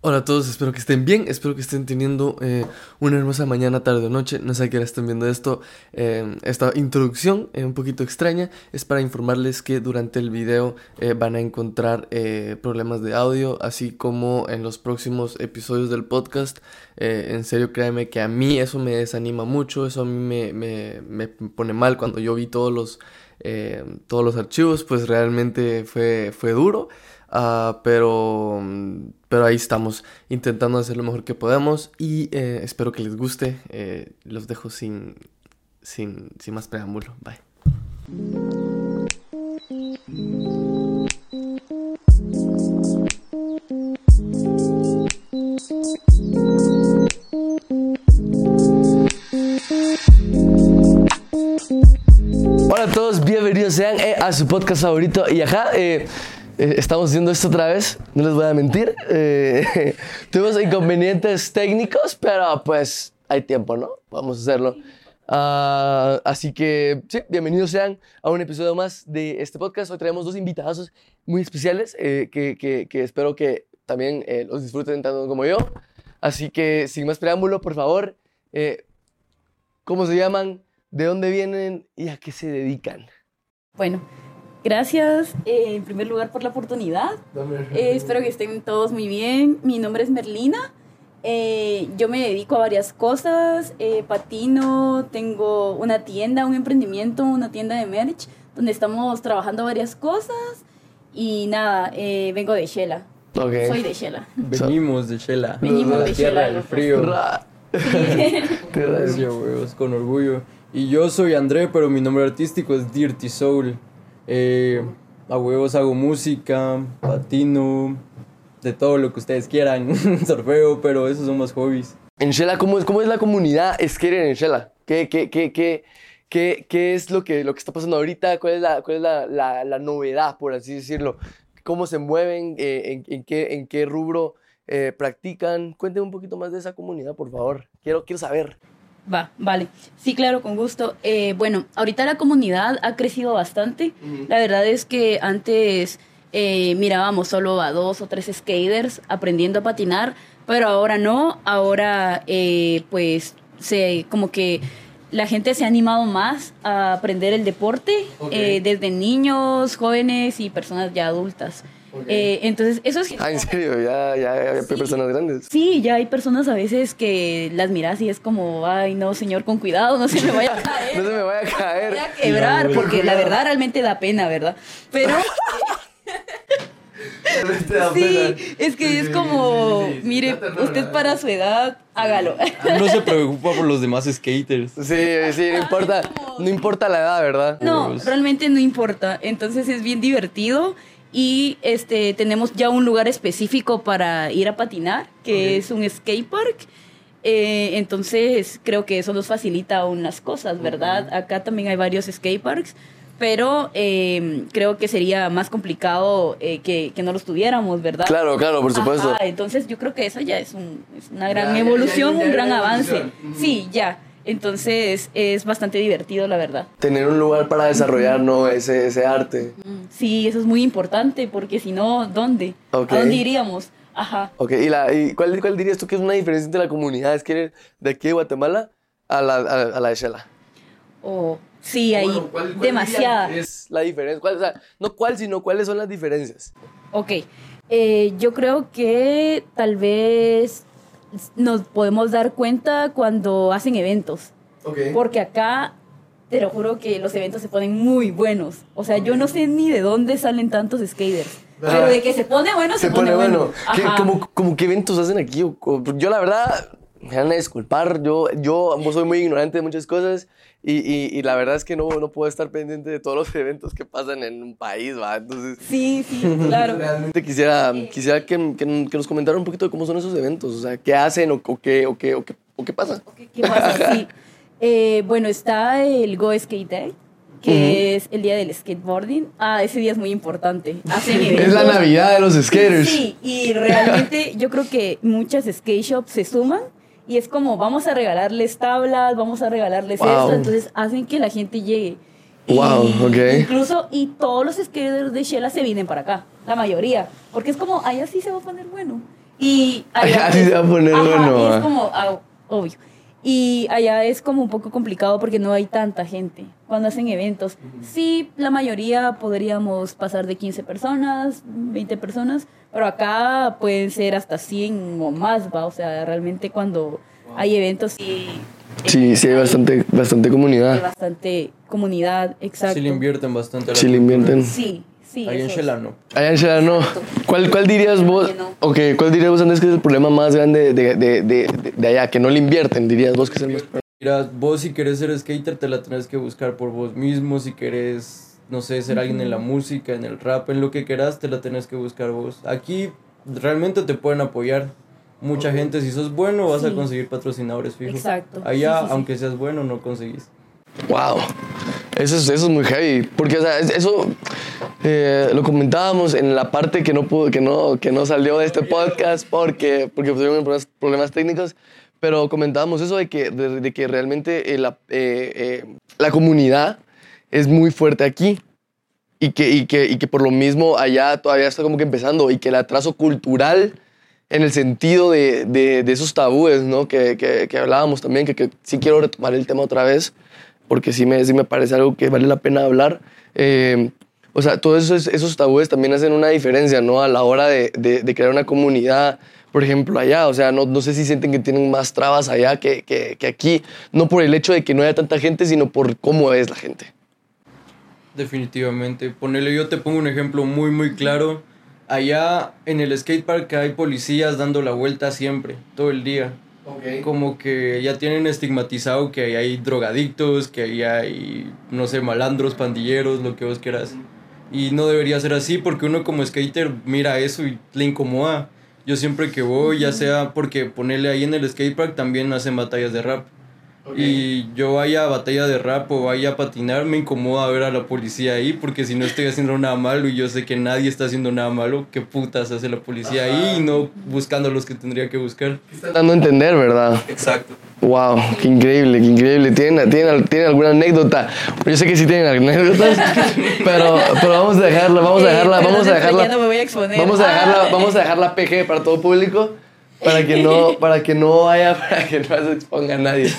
Hola a todos, espero que estén bien, espero que estén teniendo eh, una hermosa mañana, tarde o noche, no sé a qué hora estén viendo esto, eh, esta introducción eh, un poquito extraña, es para informarles que durante el video van a encontrar problemas de audio, así como en los próximos episodios del podcast, en serio créanme que a mí eso me desanima mucho, eso a mí me, me, me pone mal cuando yo vi todos los, todos los archivos, pues realmente fue, fue duro. Uh, pero, pero ahí estamos intentando hacer lo mejor que podemos y eh, espero que les guste. Eh, los dejo sin, sin, sin más preámbulo. Bye. Hola a todos, bienvenidos sean eh, a su podcast favorito y acá eh, estamos haciendo esto otra vez, no les voy a mentir. Eh, tuvimos inconvenientes técnicos, pero pues hay tiempo, ¿no? Vamos a hacerlo. Uh, así que, sí, bienvenidos sean a un episodio más de este podcast. Hoy traemos dos invitados muy especiales eh, que, que, espero que también eh, los disfruten tanto como yo. Así que, sin más preámbulo, por favor, eh, ¿cómo se llaman? ¿De dónde vienen? ¿Y a qué se dedican? Bueno, Gracias, eh, en primer lugar, por la oportunidad. Eh, espero que estén todos muy bien. Mi nombre es Merlina. Eh, yo me dedico a varias cosas. patino, tengo una tienda, un emprendimiento, una tienda de merch, donde estamos trabajando varias cosas. Y nada, vengo de Shela. Soy de Shela. Venimos de Shela. Venimos de, Shela. del frío. Gracias, con orgullo. Y yo soy André, pero mi nombre artístico es Dirty Soul. Eh, a huevos hago música, patino, de todo lo que ustedes quieran, sorfeo, pero esos son más hobbies. En Shela, ¿cómo es, cómo es la comunidad skater en Shela? ¿Qué, qué, qué, qué, qué, qué es lo que, lo que está pasando ahorita? ¿Cuál es la, cuál es la, la, la novedad, por así decirlo? ¿Cómo se mueven? Eh, en, qué, ¿En qué rubro eh, practican? Cuéntenme un poquito más de esa comunidad, por favor. Quiero, quiero saber. Va, vale. Sí, claro, con gusto. Eh, bueno, ahorita la comunidad ha crecido bastante. La verdad es que antes eh, mirábamos solo a dos o tres skaters aprendiendo a patinar, pero ahora no. Ahora, eh, pues, se como que la gente se ha animado más a aprender el deporte desde niños, jóvenes y personas ya adultas. Eh, entonces, eso es... Ah, ¿en serio? ¿Ya, ya, hay personas grandes? Sí, ya hay personas a veces que las miras y es como, ay, no, señor, con cuidado, no se me vaya a caer. no se me vaya a caer. voy a quebrar, porque la verdad realmente da pena, ¿verdad? Pero... sí, es que es como, mire, usted para su edad, hágalo. No se preocupa por los demás skaters. Sí, sí, no importa, no importa la edad, ¿verdad? No, realmente no importa. Entonces es bien divertido y este, tenemos ya un lugar específico para ir a patinar, que es un skate park. Eh, entonces creo que eso nos facilita aún las cosas, ¿verdad? Acá también hay varios skate parks, pero eh, creo que sería más complicado eh, que, que, no los tuviéramos, ¿verdad? Claro, claro, por supuesto. entonces yo creo que eso ya es, un, es una gran evolución, un gran avance. Sí, ya. Entonces es bastante divertido, la verdad. Tener un lugar para desarrollar ¿no? ese, ese arte. Sí, eso es muy importante, porque si no, ¿dónde? ¿A dónde iríamos? Ajá. Ok, ¿y, la, y cuál, cuál, dirías tú que es una diferencia entre la comunidad es que de aquí de Guatemala a la, a, la de Shela? Oh, sí, hay demasiada. es la diferencia? ¿Cuál, o sea, no cuál, sino cuáles son las diferencias. Ok, eh, yo creo que tal vez nos podemos dar cuenta cuando hacen eventos. Porque acá, te lo juro que los eventos se ponen muy buenos. O sea, yo no sé ni de dónde salen tantos skaters. Ah. Pero de que se pone bueno, se, pone, bueno. como, como qué eventos hacen aquí? Yo la verdad, me van a disculpar, yo, yo soy muy ignorante de muchas cosas y, y, y, la verdad es que no, no puedo estar pendiente de todos los eventos que pasan en un país, ¿va? Entonces... Sí, sí, claro. Realmente quisiera, quisiera que, que, nos comentara un poquito de cómo son esos eventos, o sea, qué hacen o, qué, o, qué, o, qué, o qué pasa. ¿Qué, pasa? sí. Eh, bueno, está el Go Skate Day que es el día del skateboarding. Ah, ese día es muy importante. es la Navidad de los skaters. Sí, y realmente yo creo que muchas skate shops se suman y es como, vamos a regalarles tablas, vamos a regalarles esto. Entonces hacen que la gente llegue. Wow, ok. Incluso, y todos los skaters de Shela se vienen para acá, la mayoría. Porque es como, ahí así se va a poner bueno. Y allá Así se va a poner Ajá, bueno, y es como, ah, obvio. Y allá es como un poco complicado porque no hay tanta gente cuando hacen eventos. Sí, la mayoría podríamos pasar de 15 personas, 20 personas, pero acá pueden ser hasta 100 o más, ¿va? O sea, realmente cuando hay eventos sí Sí, sí hay bastante, bastante hay comunidad. bastante comunidad, exacto. Sí le invierten bastante a la Sí le invierten. Sí, sí. Ahí en. Shela no. Allá en Shela no. ¿Cuál, ¿Cuál dirías vos? Que no. Ok, ¿cuál dirías vos, Andrés, que es el problema más grande de, de, de, de, de allá? Que no le invierten, dirías vos que es el más Mira, vos si querés ser skater te la tenés que buscar por vos mismo, si querés, no sé, ser alguien en la música, en el rap, en lo que querás, te la tenés que buscar vos. Aquí realmente te pueden apoyar mucha gente, si sos bueno vas a Sí. conseguir patrocinadores fijos. Exacto. Allá, sí. aunque seas bueno, no conseguís. Wow. Eso es, eso es muy heavy. Porque, eso eh, lo comentábamos en la parte que no, pudo, que no, que no salió de este podcast porque, porque tuvimos problemas, técnicos. Pero comentábamos eso de que, de, que realmente eh, la, eh, la comunidad es muy fuerte aquí. Y que, y, que, y que por lo mismo allá todavía está como que empezando. Y que el atraso cultural en el sentido de, de, esos tabúes, ¿no? Que, que, que hablábamos también, que, que sí quiero retomar el tema otra vez, porque sí me, sí me parece algo que vale la pena hablar. Eh, o sea, todos esos, esos tabúes también hacen una diferencia, ¿no? A la hora de, de, de crear una comunidad, por ejemplo, allá. O sea, no, no sé si sienten que tienen más trabas allá que, que, que aquí, no por el hecho de que no haya tanta gente, sino por cómo es la gente. Definitivamente. Ponele, yo te pongo un ejemplo muy, muy claro. Allá en el skatepark hay policías dando la vuelta siempre, todo el día. Como que ya tienen estigmatizado que ahí hay drogadictos, que ahí hay, no sé, malandros, pandilleros, lo que vos quieras. Y no debería ser así porque uno como skater mira eso y le incomoda. Yo siempre que voy, ya sea porque ponerle ahí en el skatepark también hacen batallas de rap. Y yo vaya a batalla de rap o vaya a patinar, me incomoda ver a la policía ahí porque si no estoy haciendo nada malo y yo sé que nadie está haciendo nada malo, ¿qué putas hace la policía ahí y no buscando a los que tendría que buscar? Dando a entender, ¿verdad? Exacto. Wow, qué increíble, qué increíble. ¿Tienen, tienen, tienen alguna anécdota? Yo sé que sí tienen anécdotas, pero, pero vamos a dejarla, vamos a dejarla, vamos a dejarla. ya no me voy a exponer. Vamos a Ah. dejarla, vamos a dejarla PG para todo público, para que no, para que no haya, para que no se exponga a nadie.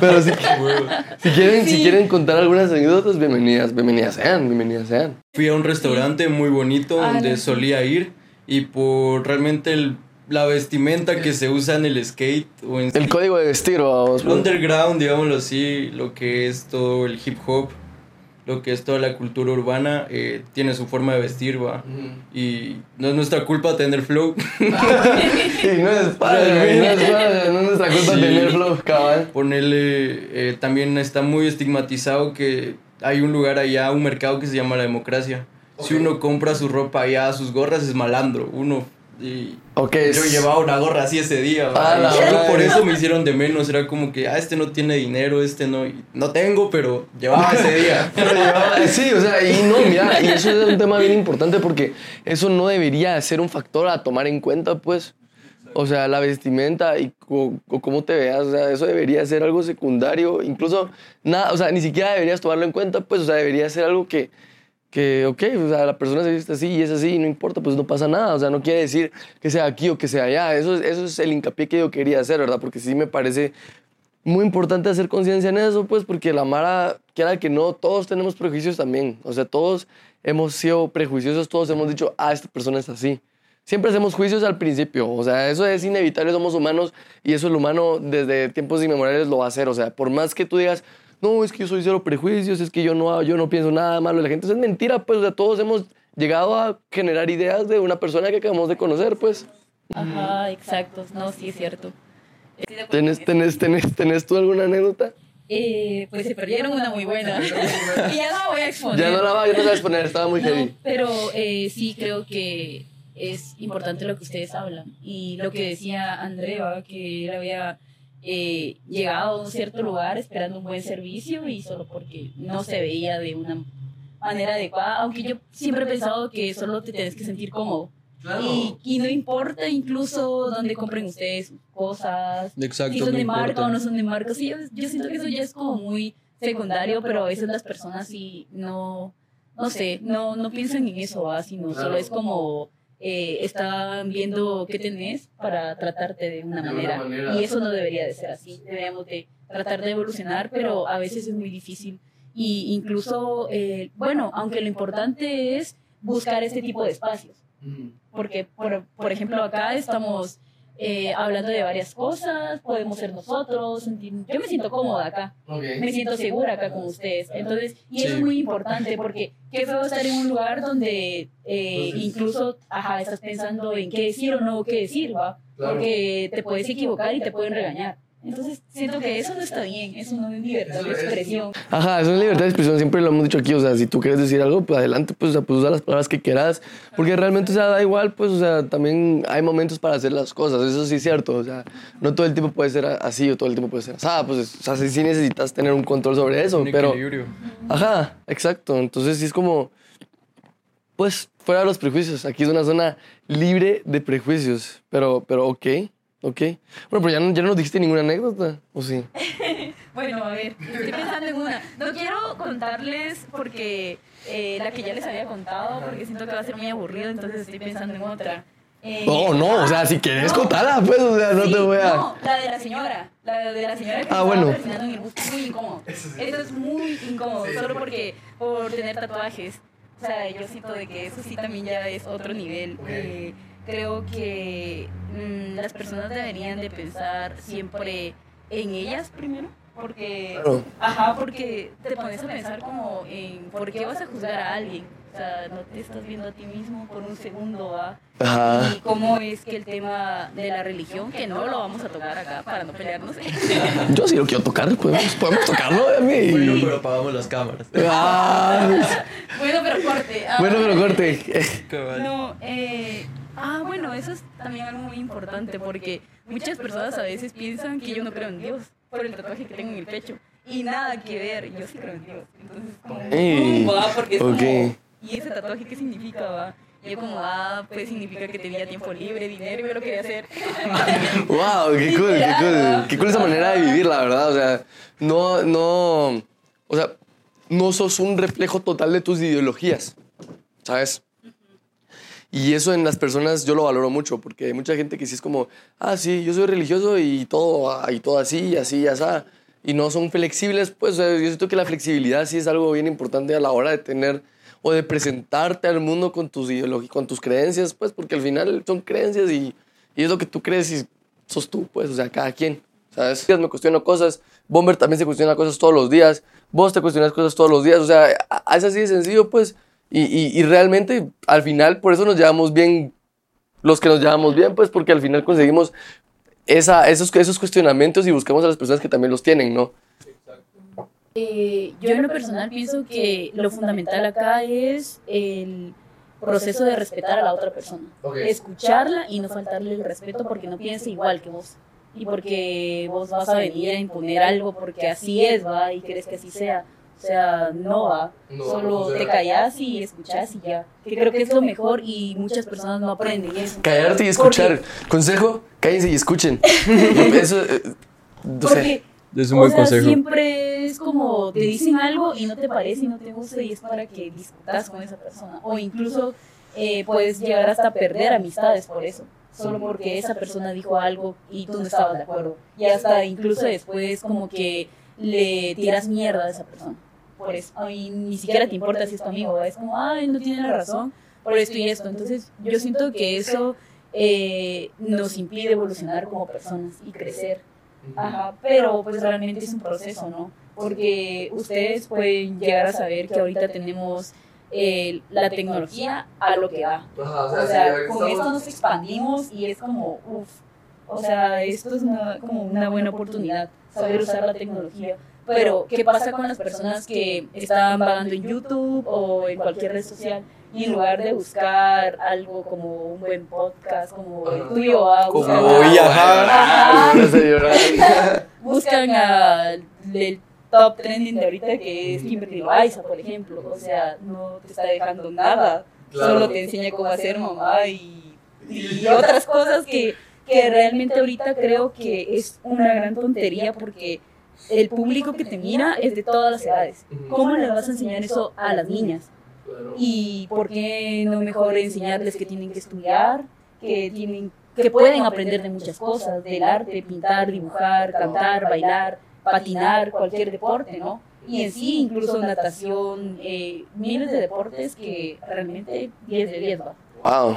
Pero si, si quieren, si Sí. quieren contar algunas anécdotas, bienvenidas, bienvenidas sean, bienvenidas sean. Fui a un restaurante muy bonito Ah, donde no. solía ir y por realmente el- la vestimenta que se usa en el skate o en El código de vestir, vamos. underground, digámoslo así, lo que es todo el hip hop, lo que es toda la cultura urbana, eh, tiene su forma de vestir, va. Y no es nuestra culpa tener flow. Sí, no es padre, no es padre, no es nuestra culpa Sí. tener flow, cabal. Ponerle, eh, también está muy estigmatizado que hay un lugar allá, un mercado que se llama la democracia. Si uno compra su ropa allá, sus gorras, es malandro. Uno. Y Ok, yo llevaba una gorra así ese día. ¿va? A la Y solo madre. por eso me hicieron de menos. Era como que, ah, este no tiene dinero, este no. no tengo, pero llevaba ese día. Pero llevaba- Sí, o sea, y no, mira, y eso es un tema bien importante porque eso no debería ser un factor a tomar en cuenta, pues. O sea, la vestimenta y co- cómo te veas, o sea, eso debería ser algo secundario, incluso nada, o sea, ni siquiera deberías tomarlo en cuenta, pues, o sea, debería ser algo que, que, ok, o sea, la persona se viste así y es así y no importa, pues no pasa nada, o sea, no quiere decir que sea aquí o que sea allá, eso, es- eso es el hincapié que yo quería hacer, ¿verdad? Porque sí me parece muy importante hacer conciencia en eso, pues, porque la Mara, quiera que no, todos tenemos prejuicios también. O sea, todos hemos sido prejuiciosos, todos hemos dicho, ah, esta persona es así. Siempre hacemos juicios al principio, o sea, eso es inevitable, somos humanos y eso el humano desde tiempos inmemoriales lo va a hacer. O sea, por más que tú digas, no, es que yo soy cero prejuicios, es que yo no, yo no pienso nada malo de la gente, eso es mentira, pues, o sea, todos hemos llegado a generar ideas de una persona que acabamos de conocer, pues. Ajá, exacto. No, sí es cierto. ¿Tenés, tenés, tenés, tenés tú alguna anécdota? Eh, pues se perdieron una muy buena. y ya no la voy a exponer. Ya no la va, ya no la vas a poner, estaba muy No, heavy. pero eh, sí creo que es importante lo que ustedes hablan. Y lo que decía Andrea, que él había eh, llegado a un cierto lugar esperando un buen servicio y solo porque no se veía de una manera adecuada. Aunque yo siempre he pensado que solo te tienes que sentir cómodo. Y, y no importa incluso dónde compren ustedes cosas, Exacto. si son de marca importa. o no son de marca. Sí, yo, yo siento que eso ya es como muy secundario, pero a veces las personas sí no, no sé, no, no piensan en eso, ¿va? sino solo es como eh, están viendo qué tenés para tratarte de una, De una manera. Y eso no debería de ser así. Deberíamos de tratar de evolucionar, pero a veces es muy difícil. Y incluso, eh, bueno, aunque lo importante es buscar este tipo de espacios. Porque, por, por ejemplo, acá estamos eh, hablando de varias cosas, podemos ser nosotros. Yo me siento cómoda acá me siento segura acá con ustedes. Entonces, y eso es muy importante porque qué feo estar en un lugar donde eh, Entonces- incluso, ajá, estás pensando en qué decir o no qué decir, ¿va? Claro. Porque te puedes equivocar y te pueden regañar. Entonces, siento que eso no está bien, eso no es libertad de expresión. Ajá, eso es libertad de expresión, siempre lo hemos dicho aquí, o sea, si tú quieres decir algo, pues adelante, pues, o sea, pues usa las palabras que quieras, porque realmente, o sea, da igual, pues, o sea, también hay momentos para hacer las cosas, eso sí es cierto, o sea, no todo el tiempo puede ser así o todo el tiempo puede ser así, pues, o sea, sí, sí necesitas tener un control sobre eso, Un pero... equilibrio. Ajá, exacto, entonces sí es como, pues, fuera de los prejuicios, aquí es una zona libre de prejuicios, pero, pero, ok, ok. Bueno, pero ya no, ya no nos dijiste ninguna anécdota, ¿o sí? Bueno, a ver, estoy pensando en una. No quiero contarles porque eh, la que ya les había contado, porque siento que va a ser muy aburrido, entonces estoy pensando en otra. Eh, No, no, o sea, si quieres contarla, pues, o sea, no Sí, te voy a... No, la de la señora. La de la señora que Ah, bueno. en el bus. Muy incómodo. Eso es muy incómodo. Solo porque por tener tatuajes. O sea, yo siento de que eso sí también ya es otro nivel. Eh, creo que mm, las personas deberían de pensar siempre en ellas primero. Porque, Claro. ajá, porque te pones a pensar como en por qué vas a juzgar a alguien. O sea, no te estás viendo a ti mismo por un segundo, ¿va? Ajá. y cómo es que el tema de la religión, que no lo vamos a tocar acá para no pelearnos. Yo sí lo quiero tocar, podemos, podemos tocarlo, a mí. Bueno, pero apagamos las cámaras. Ah, bueno, pero corte. Ah, bueno, pero corte. No, eh, ah, bueno, eso es también algo muy importante porque muchas personas a veces piensan que yo no creo en Dios por el tatuaje que tengo en el pecho. Y nada que ver, yo sí creo en Dios. Entonces, como, Ey, va, porque es como. ¿y ese tatuaje qué significa, va? Y yo como, ah, pues significa que tenía tiempo libre, dinero y me lo quería hacer. Wow, qué cool, qué cool. Qué cool esa manera de vivir, la verdad. O sea, no, no. O sea, no sos un reflejo total de tus ideologías, ¿sabes? Y eso en las personas yo lo valoro mucho, porque hay mucha gente que sí es como, ah, sí, yo soy religioso y todo, y todo así, así, así, y no son flexibles, pues yo siento que la flexibilidad sí es algo bien importante a la hora de tener o de presentarte al mundo con tus ideologías, con tus creencias, pues, porque al final son creencias y, y es lo que tú crees y sos tú, pues, o sea, cada quien, ¿sabes? Me cuestiono cosas, Bomber también se cuestiona cosas todos los días, vos te cuestionas cosas todos los días, o sea, es así de sencillo, pues, y, y, y realmente al final por eso nos llevamos bien, los que nos llevamos bien, pues, porque al final conseguimos esa, esos, esos cuestionamientos y buscamos a las personas que también los tienen, ¿no? Eh, yo en lo personal pienso que lo fundamental acá es el proceso de respetar a la otra persona. Escucharla y no faltarle el respeto porque no piensa igual que vos. Y porque vos vas a venir a imponer algo porque así es, va, y querés que así sea. O sea, no va. No, Solo te callás y escuchás y ya. Que creo que es lo mejor y muchas personas no aprenden eso. Callarte y escuchar. Consejo, cállense y escuchen. Eso, eh, o sea, Porque Es un o buen sea, consejo. siempre es como te dicen algo y no te parece y no te gusta y es para que discutas con esa persona. O incluso eh, puedes llegar hasta perder amistades por eso. Solo porque esa persona dijo algo y tú no estabas de acuerdo. Y hasta incluso después como que le tiras mierda a esa persona. Por eso. Y ni siquiera te importa si es tu amigo. Es como, ay, no tiene la razón por esto y esto. Entonces yo siento que eso eh, nos impide evolucionar como personas y crecer. Ajá, pero pues realmente es un proceso, ¿no? Porque ustedes pueden llegar a saber que ahorita tenemos eh, la tecnología a lo que va. Ajá, O sea, con esto nos expandimos y es como, uff, o sea, esto es una, como una buena oportunidad, saber usar la tecnología. Pero, ¿qué pasa con las personas que están vagando en YouTube o en cualquier red social y en lugar de buscar algo como un buen podcast, como el tuyo, buscan Como, a-. Ajá. Me hace llorar. buscan al el top trending de ahorita que es Kimberly Loaiza, por ejemplo. O sea, no te está dejando nada. Claro. Solo te enseña cómo hacer mamá y, y otras cosas que, que realmente ahorita creo que es una gran tontería porque el público que te mira es de todas las edades. ¿Cómo le vas a enseñar eso a las niñas? Y por qué no mejor enseñarles que tienen que estudiar, que tienen que pueden aprender de muchas cosas, del arte, pintar, dibujar, cantar, bailar, patinar, cualquier deporte, ¿no? Y en sí, incluso natación, eh, miles de deportes que realmente 10 de 10 va. Wow.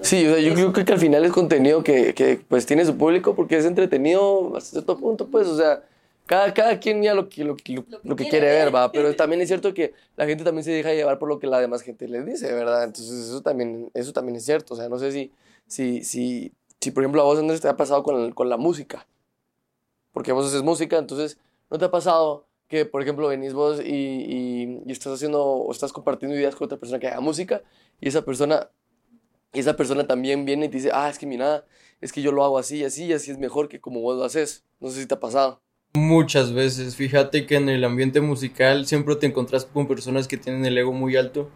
sí, o sea, yo creo que al final es contenido que, que, pues tiene su público porque es entretenido hasta cierto punto, pues, o sea, cada, cada quien ya lo, que, lo, lo, que quiere ver, va, pero también es cierto que la gente también se deja llevar por lo que la demás gente les dice, ¿verdad? Entonces eso también, eso también es cierto, o sea, no sé si, si, si, si por ejemplo a vos Andrés te ha pasado con, con la música, porque vos haces música, entonces, ¿no te ha pasado que, por ejemplo, venís vos y, y, y, estás haciendo o estás compartiendo ideas con otra persona que haga música y esa persona y esa persona también viene y te dice, ah, es que mira, es que yo lo hago así y así y así es mejor que como vos lo haces. No sé si te ha pasado. Muchas veces. Fíjate que en el ambiente musical siempre te encontrás con personas que tienen el ego muy alto.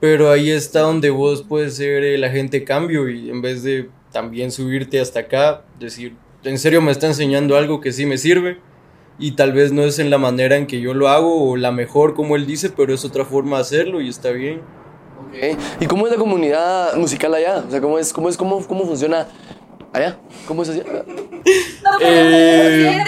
Pero ahí está donde vos puedes ser el agente cambio y en vez de también subirte hasta acá, decir, en serio me está enseñando algo que sí me sirve y tal vez no es en la manera en que yo lo hago o la mejor como él dice, pero es otra forma de hacerlo y está bien. ¿Y cómo es la comunidad musical allá? O sea, ¿cómo, es, cómo, es, cómo, cómo funciona allá? ¿Cómo es allá? No, eh,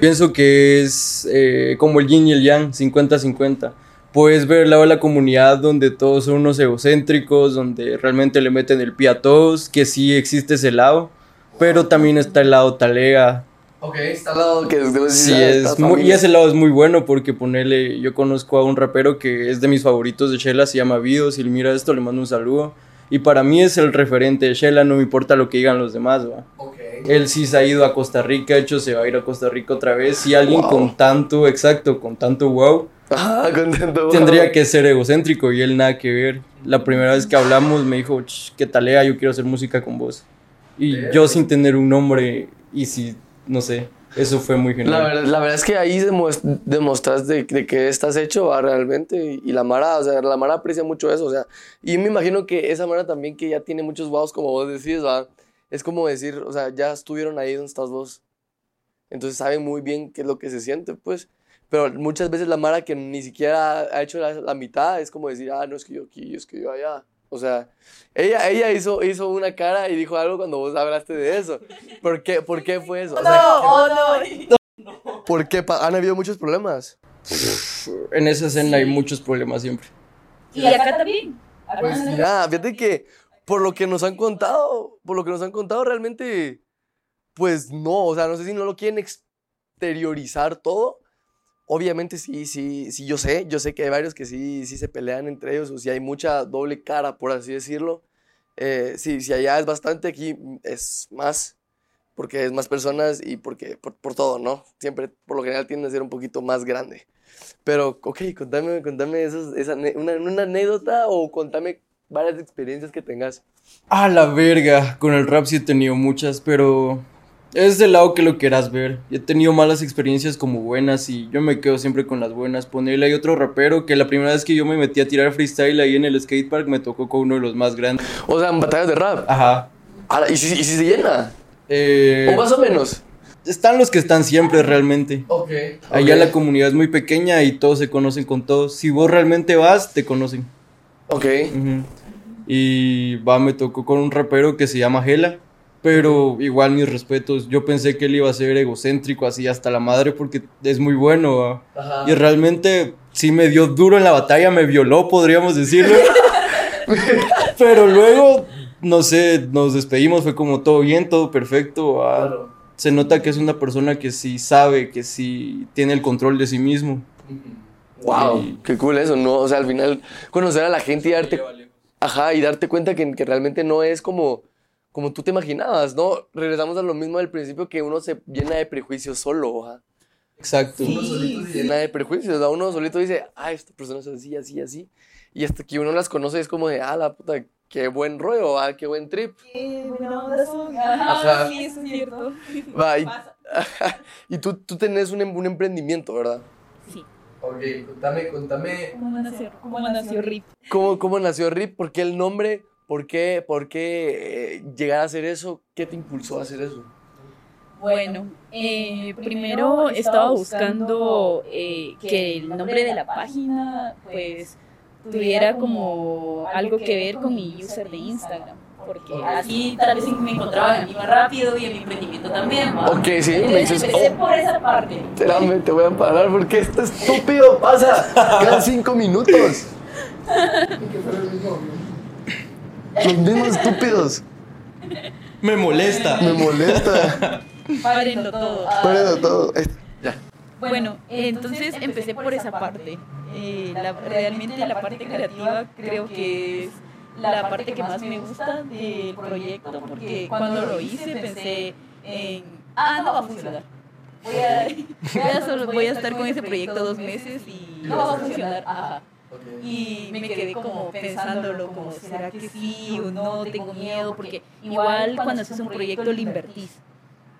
Pienso que es eh, como el yin y el yang, 50-50. Puedes ver el lado de la comunidad donde todos son unos egocéntricos, donde realmente le meten el pie a todos, que sí existe ese lado, pero también está el lado talega, Ok, está al lado que sí, es muy, y ese lado es muy bueno porque ponerle, yo conozco a un rapero que es de mis favoritos de Shella, se llama Vido, si mira esto le mando un saludo. Y para mí es el referente de Shella, no me importa lo que digan los demás, va. Okay. Él sí se ha ido a Costa Rica, de hecho se va a ir a Costa Rica otra vez. Y alguien con tanto, exacto, con tanto wow, ah, con tendría que ser egocéntrico y él nada que ver. La primera vez que hablamos me dijo, ¿qué talea? Yo quiero hacer música con vos. Y yo sin tener un nombre y si no sé, eso fue muy genial. La verdad, la verdad es que ahí demostras de, de qué estás hecho ¿va? realmente y, la Mara, o sea, la Mara aprecia mucho eso, o sea, y me imagino que esa Mara también que ya tiene muchos wows, como vos decís, ¿va? es como decir, o sea, ya estuvieron ahí donde estás vos, entonces saben muy bien qué es lo que se siente, pues, pero muchas veces la Mara que ni siquiera ha hecho la, la mitad es como decir, ah, no, es que yo aquí, es que yo allá. O sea, ella, ella hizo, hizo una cara y dijo algo cuando vos hablaste de eso. ¿Por qué, por qué fue eso? no, oh, no. ¿Por qué? ¿Han habido muchos problemas? En esa escena hay muchos problemas siempre. Y acá también. Pues mira, fíjate que por lo que nos han contado, por lo que nos han contado realmente, pues no, o sea, no sé si no lo quieren exteriorizar todo, Obviamente sí, sí, sí, yo sé, yo sé que hay varios que sí, sí se pelean entre ellos, o si hay mucha doble cara, por así decirlo. Eh, sí, si allá es bastante, aquí es más, porque es más personas y porque, por, todo, ¿no? Siempre, por lo general, tiende a ser un poquito más grande. Pero, ok, contame, contame esos, esa, una, una anécdota o contame varias experiencias que tengas. A la verga, con el rap sí he tenido muchas, pero es del lado que lo quieras ver. He tenido malas experiencias como buenas y yo me quedo siempre con las buenas. Ponerle ahí otro rapero que la primera vez que yo me metí a tirar freestyle ahí en el skatepark me tocó con uno de los más grandes. O sea, en batallas de rap. Ajá. ¿Y si, y si se llena? Eh, ¿O más o menos? Están los que están siempre realmente. Ok. Allá la comunidad es muy pequeña y todos se conocen con todos. Si vos realmente vas, te conocen. Ok. Y va, me tocó con un rapero que se llama Gela. Pero igual mis respetos, yo pensé que él iba a ser egocéntrico así hasta la madre porque es muy bueno. Y realmente sí me dio duro en la batalla, me violó, podríamos decirlo. Pero luego, no sé, nos despedimos, fue como todo bien, todo perfecto. Se nota que es una persona que sí sabe, que sí tiene el control de sí mismo. Wow, qué cool eso, ¿no? O sea, al final conocer a la gente y darte, ajá, y darte cuenta que, que realmente no es como como tú te imaginabas, ¿no? Regresamos a lo mismo del principio que uno se llena de prejuicios solo, ¿ah? Exacto. Uno solito se llena de prejuicios, ¿no? Uno solito dice, ah, esta persona es así, así, así. Y hasta que uno las conoce es como de, ah, la puta, qué buen rollo, ah, qué buen trip. Qué buena onda son. Ajá, sí, eso es cierto. Va, y, y tú, tú tenés un, un emprendimiento, ¿verdad? Sí. Ok, contame, contame. ¿Cómo nació, cómo nació RIP? ¿Cómo, ¿Cómo nació RIP? ¿Por qué el nombre? ¿Por qué, por qué eh, llegar a hacer eso? ¿Qué te impulsó a hacer eso? Bueno, eh, primero estaba buscando eh, que el nombre de la página pues tuviera como algo que ver con mi user de Instagram. Porque así tal vez me encontraban a mí más rápido y en mi emprendimiento también. ¿va? Ok, sí, me Entonces dices, empecé oh. por esa parte. Espérame, te voy a parar porque esto estúpido pasa. Quedan cinco minutos. Los mismos estúpidos. Me molesta. Me molesta. Párenlo todo. Pero todo. Eh, Ya. Bueno, entonces empecé por esa parte. Eh, la- realmente la parte creativa creo que es la parte que más me gusta del proyecto porque cuando lo hice pensé en, ah, no va a funcionar. Voy a, voy a, solo- voy a estar con ese proyecto dos meses y no va a funcionar. Ajá. Y me quedé como pensándolo, como, ¿será que sí o no? Tengo miedo, porque igual cuando haces un proyecto lo invertís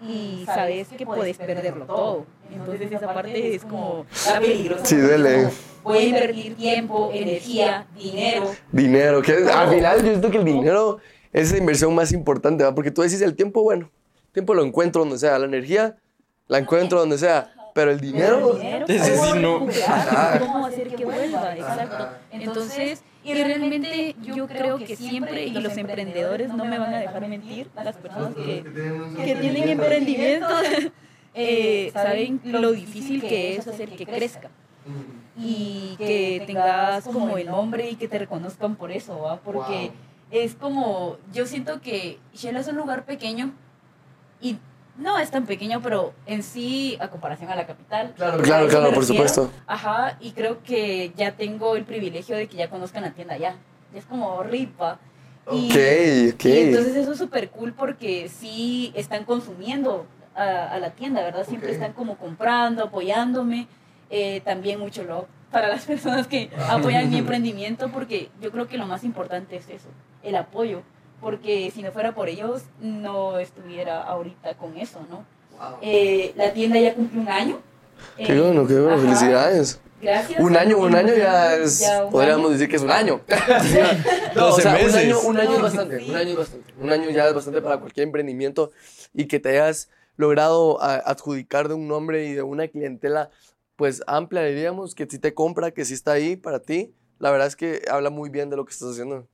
y sabes que puedes perderlo todo. Entonces esa parte es como la peligrosa. Sí, duele. Voy a invertir tiempo, energía, dinero. Dinero, que al final yo siento que el dinero es la inversión más importante, ¿va? Porque tú decís el tiempo, bueno, el tiempo lo encuentro donde sea, la energía la encuentro donde sea, pero el dinero... dinero, Ese sí ¿cómo no. ¿Cómo hacer que vuelva? Exacto. Entonces, y realmente yo creo que siempre, y los emprendedores no me van a dejar mentir, las personas que, que tienen emprendimientos, eh, saben lo difícil que es hacer que crezca. Y que tengas como el nombre y que te reconozcan por eso, ¿va? Porque es como, yo siento que Shell es un lugar pequeño y no es tan pequeño, pero en sí, a comparación a la capital. Claro, claro, claro, por supuesto. Ajá, y creo que ya tengo el privilegio de que ya conozcan la tienda ya. Ya es como ripa. Y, Ok, ok. y entonces eso es súper cool porque sí están consumiendo a, a la tienda, ¿verdad? Siempre están como comprando, apoyándome. Eh, también mucho love para las personas que apoyan mi emprendimiento porque yo creo que lo más importante es eso, el apoyo. Porque si no fuera por ellos, no estuviera ahorita con eso, ¿no? Eh, la tienda ya cumplió un año. Qué Eh, bueno, qué bueno, ajá. felicidades. Gracias. Un año, un año ya es, Ya un podríamos año. decir que es un año. no, o 12 sea, un meses. año, un año es No, bastante, sí. un año es bastante. Un año ya es bastante para cualquier emprendimiento y que te hayas logrado a- adjudicar de un nombre y de una clientela pues amplia, diríamos, que sí te compra, que sí está ahí para ti. La verdad es que habla muy bien de lo que estás haciendo,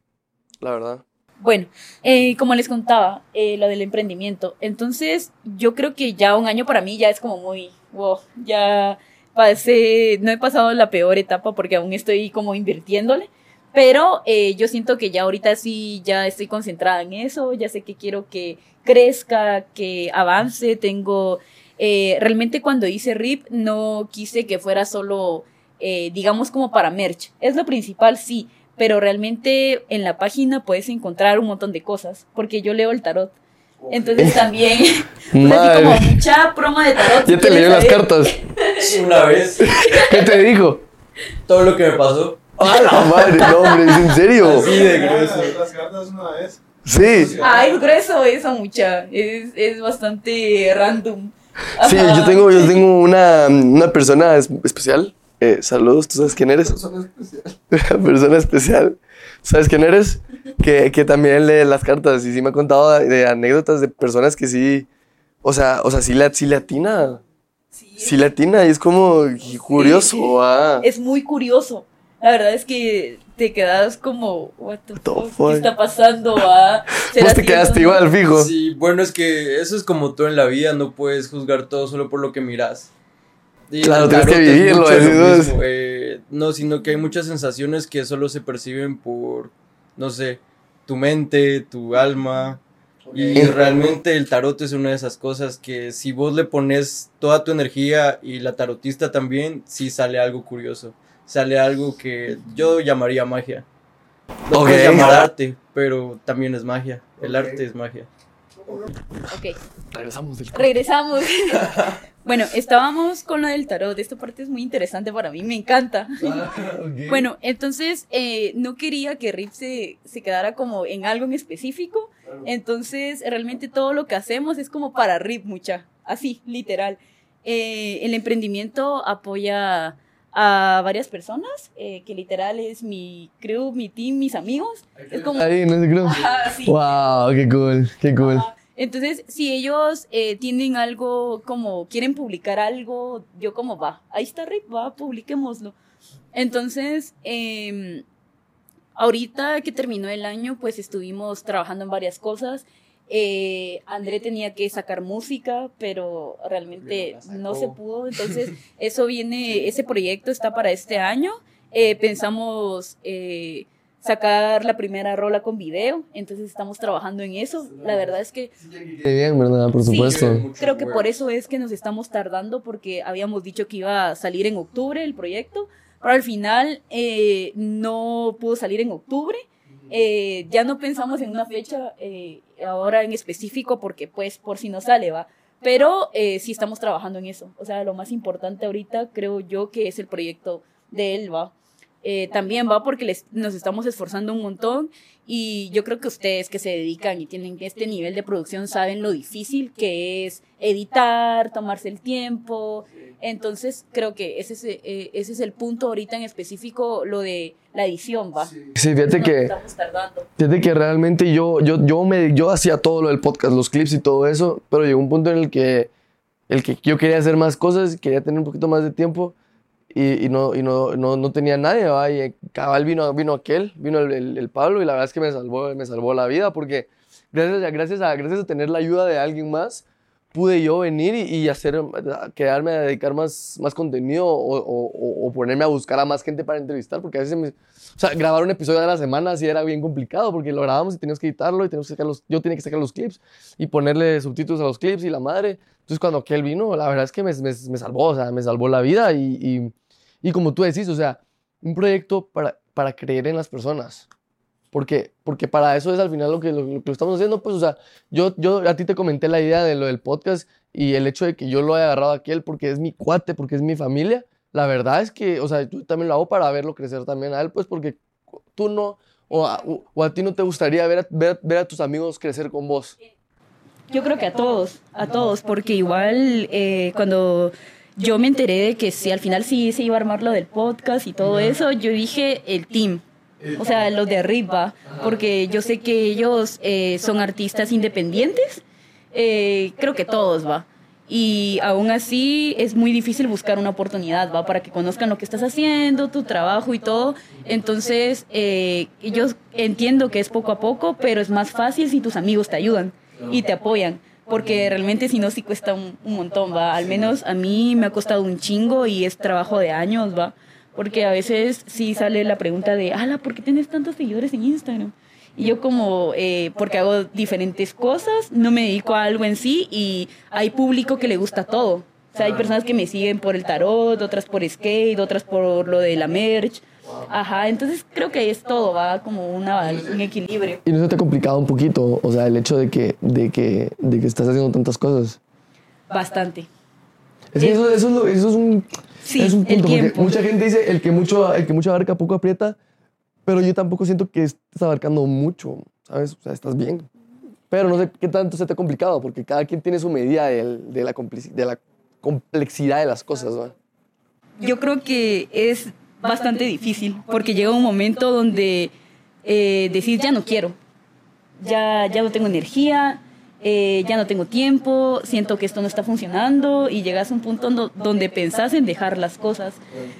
la verdad. Bueno, eh, como les contaba, eh, lo del emprendimiento. Entonces, yo creo que ya un año para mí ya es como muy, wow, ya pasé, no he pasado la peor etapa porque aún estoy como invirtiéndole, pero eh, yo siento que ya ahorita sí, ya estoy concentrada en eso, ya sé que quiero que crezca, que avance, tengo, eh, realmente cuando hice RIP no quise que fuera solo, digamos como para merch, es lo principal, sí, pero realmente en la página puedes encontrar un montón de cosas, porque yo leo el tarot. Entonces también, pues así como mucha promo de tarot. Ya te leyó las cartas. Una vez, ¿Qué te dijo? todo lo que me pasó. ¡Ah, la madre! No, hombre, ¿es en serio? Así de grueso. Las cartas una vez. Sí. Ah, es grueso eso, mucha. Es, es bastante random. Sí, Ajá. yo tengo, yo tengo una, una persona es- especial. Eh, saludos, ¿tú sabes quién eres? Persona especial. Persona especial. ¿Sabes quién eres? Que, que también lee las cartas y sí me ha contado de, de anécdotas de personas que sí, o sea, o sea, sí le, sí le atina. Sí, Sí le atina y es como curioso. ah. Es muy curioso. La verdad es que te quedas como, what the, the fuck, fuck? ¿qué está pasando? Ah, ¿será Vos te quedaste igual, fijo. Sí, bueno, es que eso es como todo en la vida, no puedes juzgar todo solo por lo que miras. Y Claro, el tienes que tarot es vivirlo, lo no es. mismo, eh, no, sino que hay muchas sensaciones que solo se perciben por, no sé, tu mente, tu alma. Y realmente el tarot es una de esas cosas que si vos le pones toda tu energía y la tarotista también, sí sale algo curioso. Sale algo que yo llamaría magia. Lo Ok. puedes llamar arte, pero también es magia. El arte es magia. Ok. Regresamos del Regresamos. bueno, estábamos con lo del tarot. Esta parte es muy interesante para mí, me encanta. Bueno, entonces eh, no quería que Rip se, se quedara como en algo en específico. Entonces, realmente todo lo que hacemos es como para Rip, mucha. Así, literal. Eh, el emprendimiento apoya a varias personas, eh, que literal es mi crew, mi team, mis amigos. Es como... Ahí. Ajá, sí. Wow, qué cool, qué cool. Ajá. Entonces, si ellos eh, tienen algo como, quieren publicar algo, yo como va, ahí está Rip, va, publiquémoslo. Entonces, em, ahorita que terminó el año, pues estuvimos trabajando en varias cosas. Eh, André tenía que sacar música, pero realmente no se pudo. Entonces, eso viene, ese proyecto está para este año. Eh, pensamos eh, sacar la primera rola con video, entonces estamos trabajando en eso. La verdad es que... Qué bien, ¿verdad? Por Sí, supuesto. creo que por eso es que nos estamos tardando, porque habíamos dicho que iba a salir en octubre el proyecto, pero al final eh, no pudo salir en octubre. Eh, ya no pensamos en una fecha eh, ahora en específico, porque pues por si no sale, va. Pero sí estamos trabajando en eso. O sea, lo más importante ahorita creo yo que es el proyecto de él, va. Eh, también va porque les, nos estamos esforzando un montón y yo creo que ustedes que se dedican y tienen este nivel de producción saben lo difícil que es editar, tomarse el tiempo. Entonces creo que ese es, eh, ese es el punto ahorita en específico, lo de la edición, va. Sí, fíjate que... estamos tardando. Fíjate que realmente yo, yo, yo, me, yo hacía todo lo del podcast, los clips y todo eso, pero llegó un punto en el que, el que yo quería hacer más cosas, quería tener un poquito más de tiempo y, no, y no, no, no tenía nadie, ¿va? Y eh, cabal vino, vino aquel, vino el, el- el Pablo y la verdad es que me salvó, me salvó la vida porque gracias a, gracias, a, gracias a tener la ayuda de alguien más, pude yo venir y, y hacer, quedarme a dedicar más, más contenido o, o- o- ponerme a buscar a más gente para entrevistar, porque a veces, me- o sea, grabar un episodio a la semana sí era bien complicado, porque lo grabábamos y teníamos que editarlo y teníamos que sacar los, yo tenía que sacar los clips y ponerle subtítulos a los clips y la madre. Entonces cuando aquel vino, la verdad es que me, me, me salvó, o sea, me salvó la vida y, y, y como tú decís, o sea, un proyecto para, para creer en las personas. Porque, porque para eso es al final lo que, lo, lo que estamos haciendo, pues, o sea, yo, yo a ti te comenté la idea de lo del podcast y el hecho de que yo lo haya agarrado a aquel porque es mi cuate, porque es mi familia, la verdad es que, o sea, yo también lo hago para verlo crecer también a él, pues, porque tú no, o a, o- a ti no te gustaría ver a, ver, ver a tus amigos crecer con vos. Yo creo que a todos, a todos, porque igual eh, cuando yo me enteré de que sí, al final sí se iba a armar lo del podcast y todo eso, yo dije el team. O sea, los de arriba, porque yo sé que ellos eh, son artistas independientes, eh, creo que todos, va. Y aún así es muy difícil buscar una oportunidad, va, para que conozcan lo que estás haciendo, tu trabajo y todo. Entonces, eh, yo entiendo que es poco a poco, pero es más fácil si tus amigos te ayudan y te apoyan. Porque realmente si no, sí cuesta un, un montón, va. Al menos a mí me ha costado un chingo y es trabajo de años, va. Porque a veces sí sale la pregunta de, ala, ¿por qué tienes tantos seguidores en Instagram? Y yo como, eh, porque hago diferentes cosas, no me dedico a algo en sí y hay público que le gusta todo. O sea, hay personas que me siguen por el tarot, otras por skate, otras por lo de la merch. Ajá, entonces creo que es todo, va como una, un equilibrio. ¿Y no se te ha complicado un poquito, o sea, el hecho de que, de que, de que estás haciendo tantas cosas? Bastante. Es que eso, eso, es, lo- eso es un, Sí, es un el punto, porque tiempo. mucha gente dice el que mucho, el que mucho abarca poco aprieta, pero yo tampoco siento que estés abarcando mucho, ¿sabes? O sea, estás bien. Pero no sé qué tanto se te ha complicado, porque cada quien tiene su medida de, la, de la complejidad de las cosas, ¿no? Yo creo que es bastante difícil porque llega un momento donde eh, decís ya no quiero, ya, ya no tengo energía, eh, ya no tengo tiempo, siento que esto no está funcionando y llegas a un punto do- donde pensás en dejar las cosas.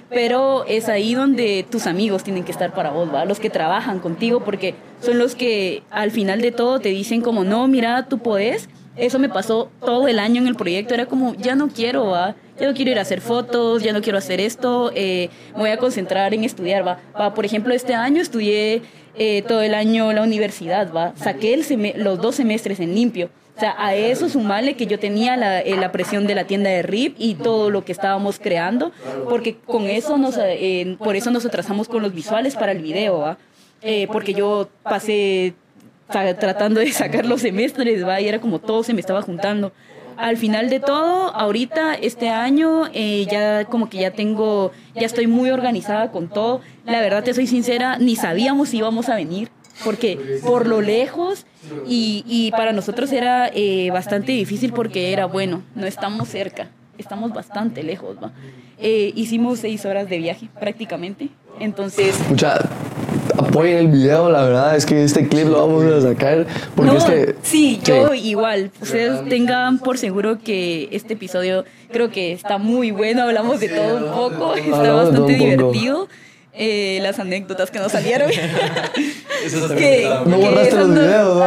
Pero es ahí donde tus amigos tienen que estar para vos, los que trabajan contigo, porque son los que al final de todo te dicen como, no, mira, tú podés. Eso me pasó todo el año en el proyecto, era como, ya no quiero, ¿va? ya no quiero ir a hacer fotos, ya no quiero hacer esto, eh, me voy a concentrar en estudiar. Va, Por ejemplo, este año estudié eh, todo el año la universidad, ¿va? Saqué el los dos semestres en limpio. O sea, a eso sumarle que yo tenía la, eh, la presión de la tienda de RIP y todo lo que estábamos creando, porque con eso nos, eh, por eso nos atrasamos con los visuales para el video, ¿va? Eh, porque yo pasé tra- tratando de sacar los semestres, ¿va? Y era como todo se me estaba juntando. Al final de todo, ahorita, este año, eh, ya como que ya tengo, ya estoy muy organizada con todo. La verdad, te soy sincera, ni sabíamos si íbamos a venir, porque por lo lejos y, y para nosotros era eh, bastante difícil porque era, bueno, no estamos cerca, estamos bastante lejos, ¿va? Eh, hicimos seis horas de viaje prácticamente, entonces... apoyen el video, la verdad es que este clip lo vamos a sacar porque No, es que... sí, yo igual. Ustedes tengan por seguro que este episodio creo que está muy bueno. Hablamos de todo un poco. Está bastante divertido. Eh, las anécdotas que nos salieron. Eso que, No borraste los no-.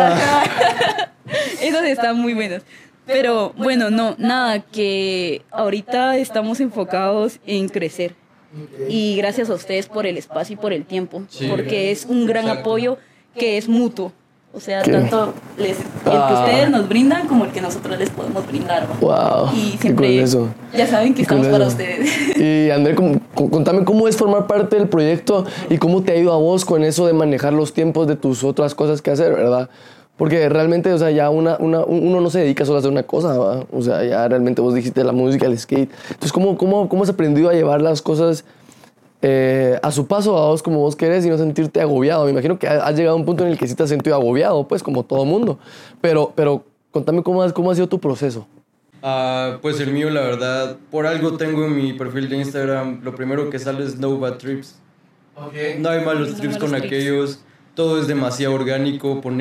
Esas están muy buenas. Pero bueno, no, nada, que ahorita estamos enfocados en crecer. Y gracias a ustedes por el espacio y por el tiempo, Sí. porque es un gran Exacto. apoyo que es mutuo. O sea, ¿Qué? tanto les- el que Ah. ustedes nos brindan como el que nosotros les podemos brindar. ¿va? Wow, Y siempre, eso. ya saben que Qué estamos para ustedes. Y André, contame cómo es formar parte del proyecto y cómo te ha ido a vos con eso de manejar los tiempos de tus otras cosas que hacer, ¿verdad? Porque realmente, o sea, ya una, una- uno no se dedica solo a hacer una cosa, ¿va? O sea, ya realmente vos dijiste la música, el skate. Entonces, ¿cómo, cómo, cómo has aprendido a llevar las cosas eh, a su paso, a vos como vos querés y no sentirte agobiado? Me imagino que has llegado a un punto en el que sí te has sentido agobiado, pues, como todo mundo. Pero, pero contame cómo, has- cómo ha sido tu proceso. Ah, pues el mío, la verdad, por algo tengo en mi perfil de Instagram, lo primero que sale es No Bad Trips. No hay malos No trips malos con trips. aquellos, todo es demasiado orgánico, eso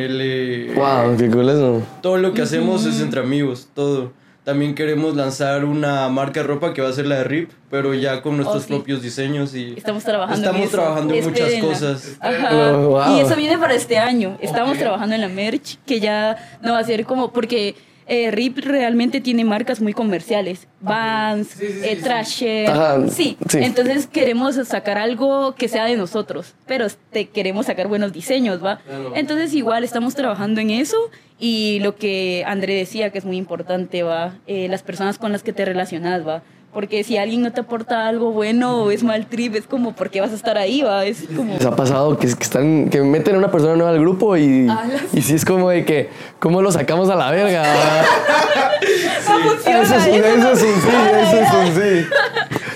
Wow, qué cool eso. Todo lo que hacemos es entre amigos, todo. También queremos lanzar una marca de ropa que va a ser la de RIP, pero ya con nuestros Oh, sí. propios diseños y Estamos trabajando en estamos eso. trabajando en muchas cosas. Ajá. Oh, wow. Y eso viene para este año. Estamos trabajando en la merch, que ya no va a ser como, porque eh, RIP realmente tiene marcas muy comerciales. Vans, eh, Trasher. Ajá, Sí. sí. Entonces queremos sacar algo que sea de nosotros, pero te queremos sacar buenos diseños, ¿va? Entonces igual estamos trabajando en eso y lo que André decía que es muy importante, ¿va? Eh, las personas con las que te relacionas, ¿va? Porque si alguien no te aporta algo bueno o es mal trip, es como, ¿por qué vas a estar ahí, va? Es como... Les ha pasado que, que están que meten a una persona nueva al grupo y, Alas. y sí es como de que cómo lo sacamos a la verga. No eso es, eso eso no es un sí, eso es un sí.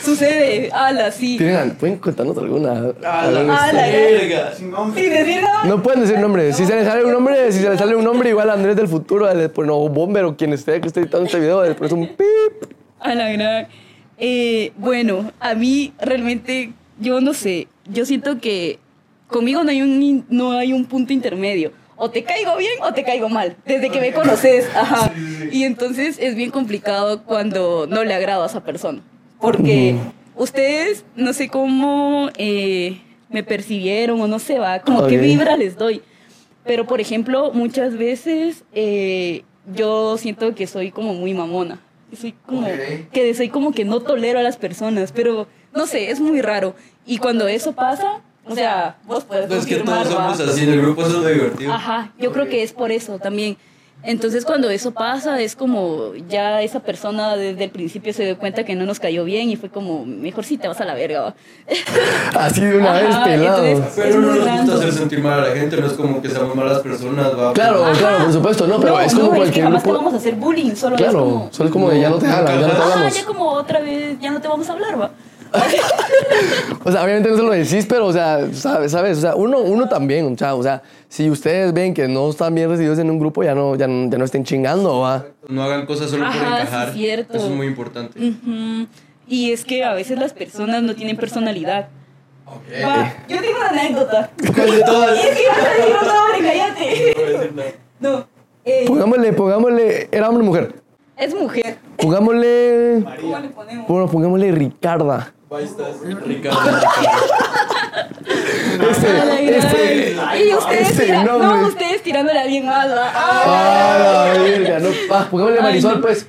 Sucede, ala, sí. ¿Tienen- ¿Pueden contarnos alguna? Ala, verga! Sin nombre. Sin decir nada. No pueden decir nombre. Si se les sale un nombre, si se les sale un nombre igual a Andrés del futuro, le ponen o Bomber o quien esté que esté editando este video, le pones un pip. A la gran. Eh, bueno, a mí realmente, yo no sé, yo siento que conmigo no hay un, no hay un punto intermedio. O te caigo bien o te caigo mal, desde que me conoces. Ajá. Y entonces es bien complicado cuando no le agrado a esa persona. Porque ustedes, no sé cómo eh, me percibieron o no sé, va, como qué Ok. vibra les doy. Pero, por ejemplo, muchas veces eh, yo siento que soy como muy mamona. Que Soy como, que soy como que no tolero a las personas, pero no sé, es muy raro. Y cuando eso pasa, o sea, vos puedes No, es que todos somos así, en el grupo eso es lo divertido. Ajá, yo creo que es por eso también. Entonces cuando eso pasa es como ya esa persona desde el principio se dio cuenta que no nos cayó bien y fue como, mejor si te vas a la verga. Así de una vez, Ajá, pelado. entonces- Es Pero no nos gusta hacer sentir mal a la gente, no es como que seamos malas personas, va. Claro, claro, por supuesto, no, pero no, es como no, es que cualquier jamás te grupo. vamos a hacer bullying, solo es Claro, como... solo es como de ya no te jalan, ya no te Ah, hablamos. ya como otra vez, ya no te vamos a hablar, va. O sea, obviamente no se lo decís, pero, o sea, sabes, sabes, o sea, uno, uno también, o sea, o sea, si ustedes ven que no están bien recibidos en un grupo, ya no, ya no, ya no estén chingando, va. No hagan cosas solo por Ajá, sí, encajar. cierto. Eso es muy importante. Y es que a veces las personas no tienen personalidad. Va, yo tengo una anécdota. ¿Cuál de todas? Y es que vas a decir un nombre, cállate. No, eh, Pongámosle, pongámosle, era hombre o mujer. es mujer. Pongámosle, ¿Cómo le ponemos? bueno, pongámosle Ricarda. Ahí estás, Ricardo. Este, este, y ustedes, este tira- nombre. no, ustedes tirándole a alguien más. va. Ah, la verga, no, va, pongámosle Marisol, no. pues.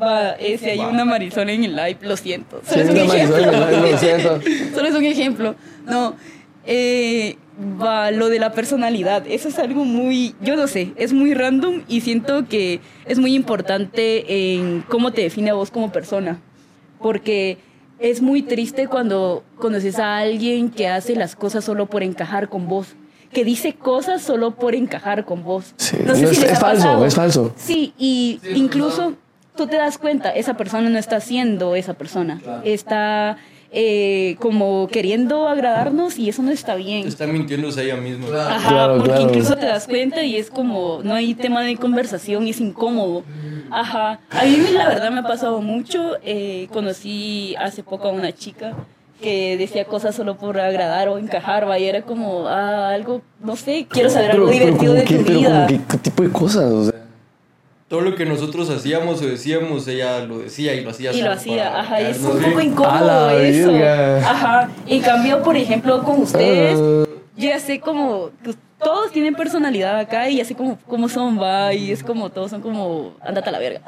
Va, eh, si hay una Marisol en el live, lo siento. Sí, Solo es un Marisol ejemplo. lo siento. Solo es un ejemplo. No, eh, va, lo de la personalidad. Eso es algo muy, yo no sé, es muy random y siento que es muy importante en cómo te define a vos como persona. Porque es muy triste cuando conoces a alguien que hace las cosas solo por encajar con vos. Que dice cosas solo por encajar con vos. Sí, No sé no, si es- es falso, pasado. es falso. Sí, y incluso tú te das cuenta, esa persona no está siendo esa persona. Está eh, como queriendo agradarnos y eso no está bien. Está mintiéndose ella misma. Ajá, Claro, porque claro. incluso te das cuenta y es como, no hay tema de conversación y es incómodo. Ajá, a mí la verdad me ha pasado mucho. eh, conocí hace poco a una chica que decía cosas solo por agradar o encajar, vaya, era como ah, algo, no sé, quiero saber algo divertido de qué, tu pero vida. qué, qué tipo de cosas, o sea. Todo lo que nosotros hacíamos o decíamos, ella lo decía y lo hacía. Y lo hacía, ajá, y es un poco bien. Incómodo eso. verga. Ajá. En cambio, por ejemplo, con ustedes, yo ya sé como que todos tienen personalidad acá y ya sé cómo, cómo son, va, y es como todos son como, andate a la verga.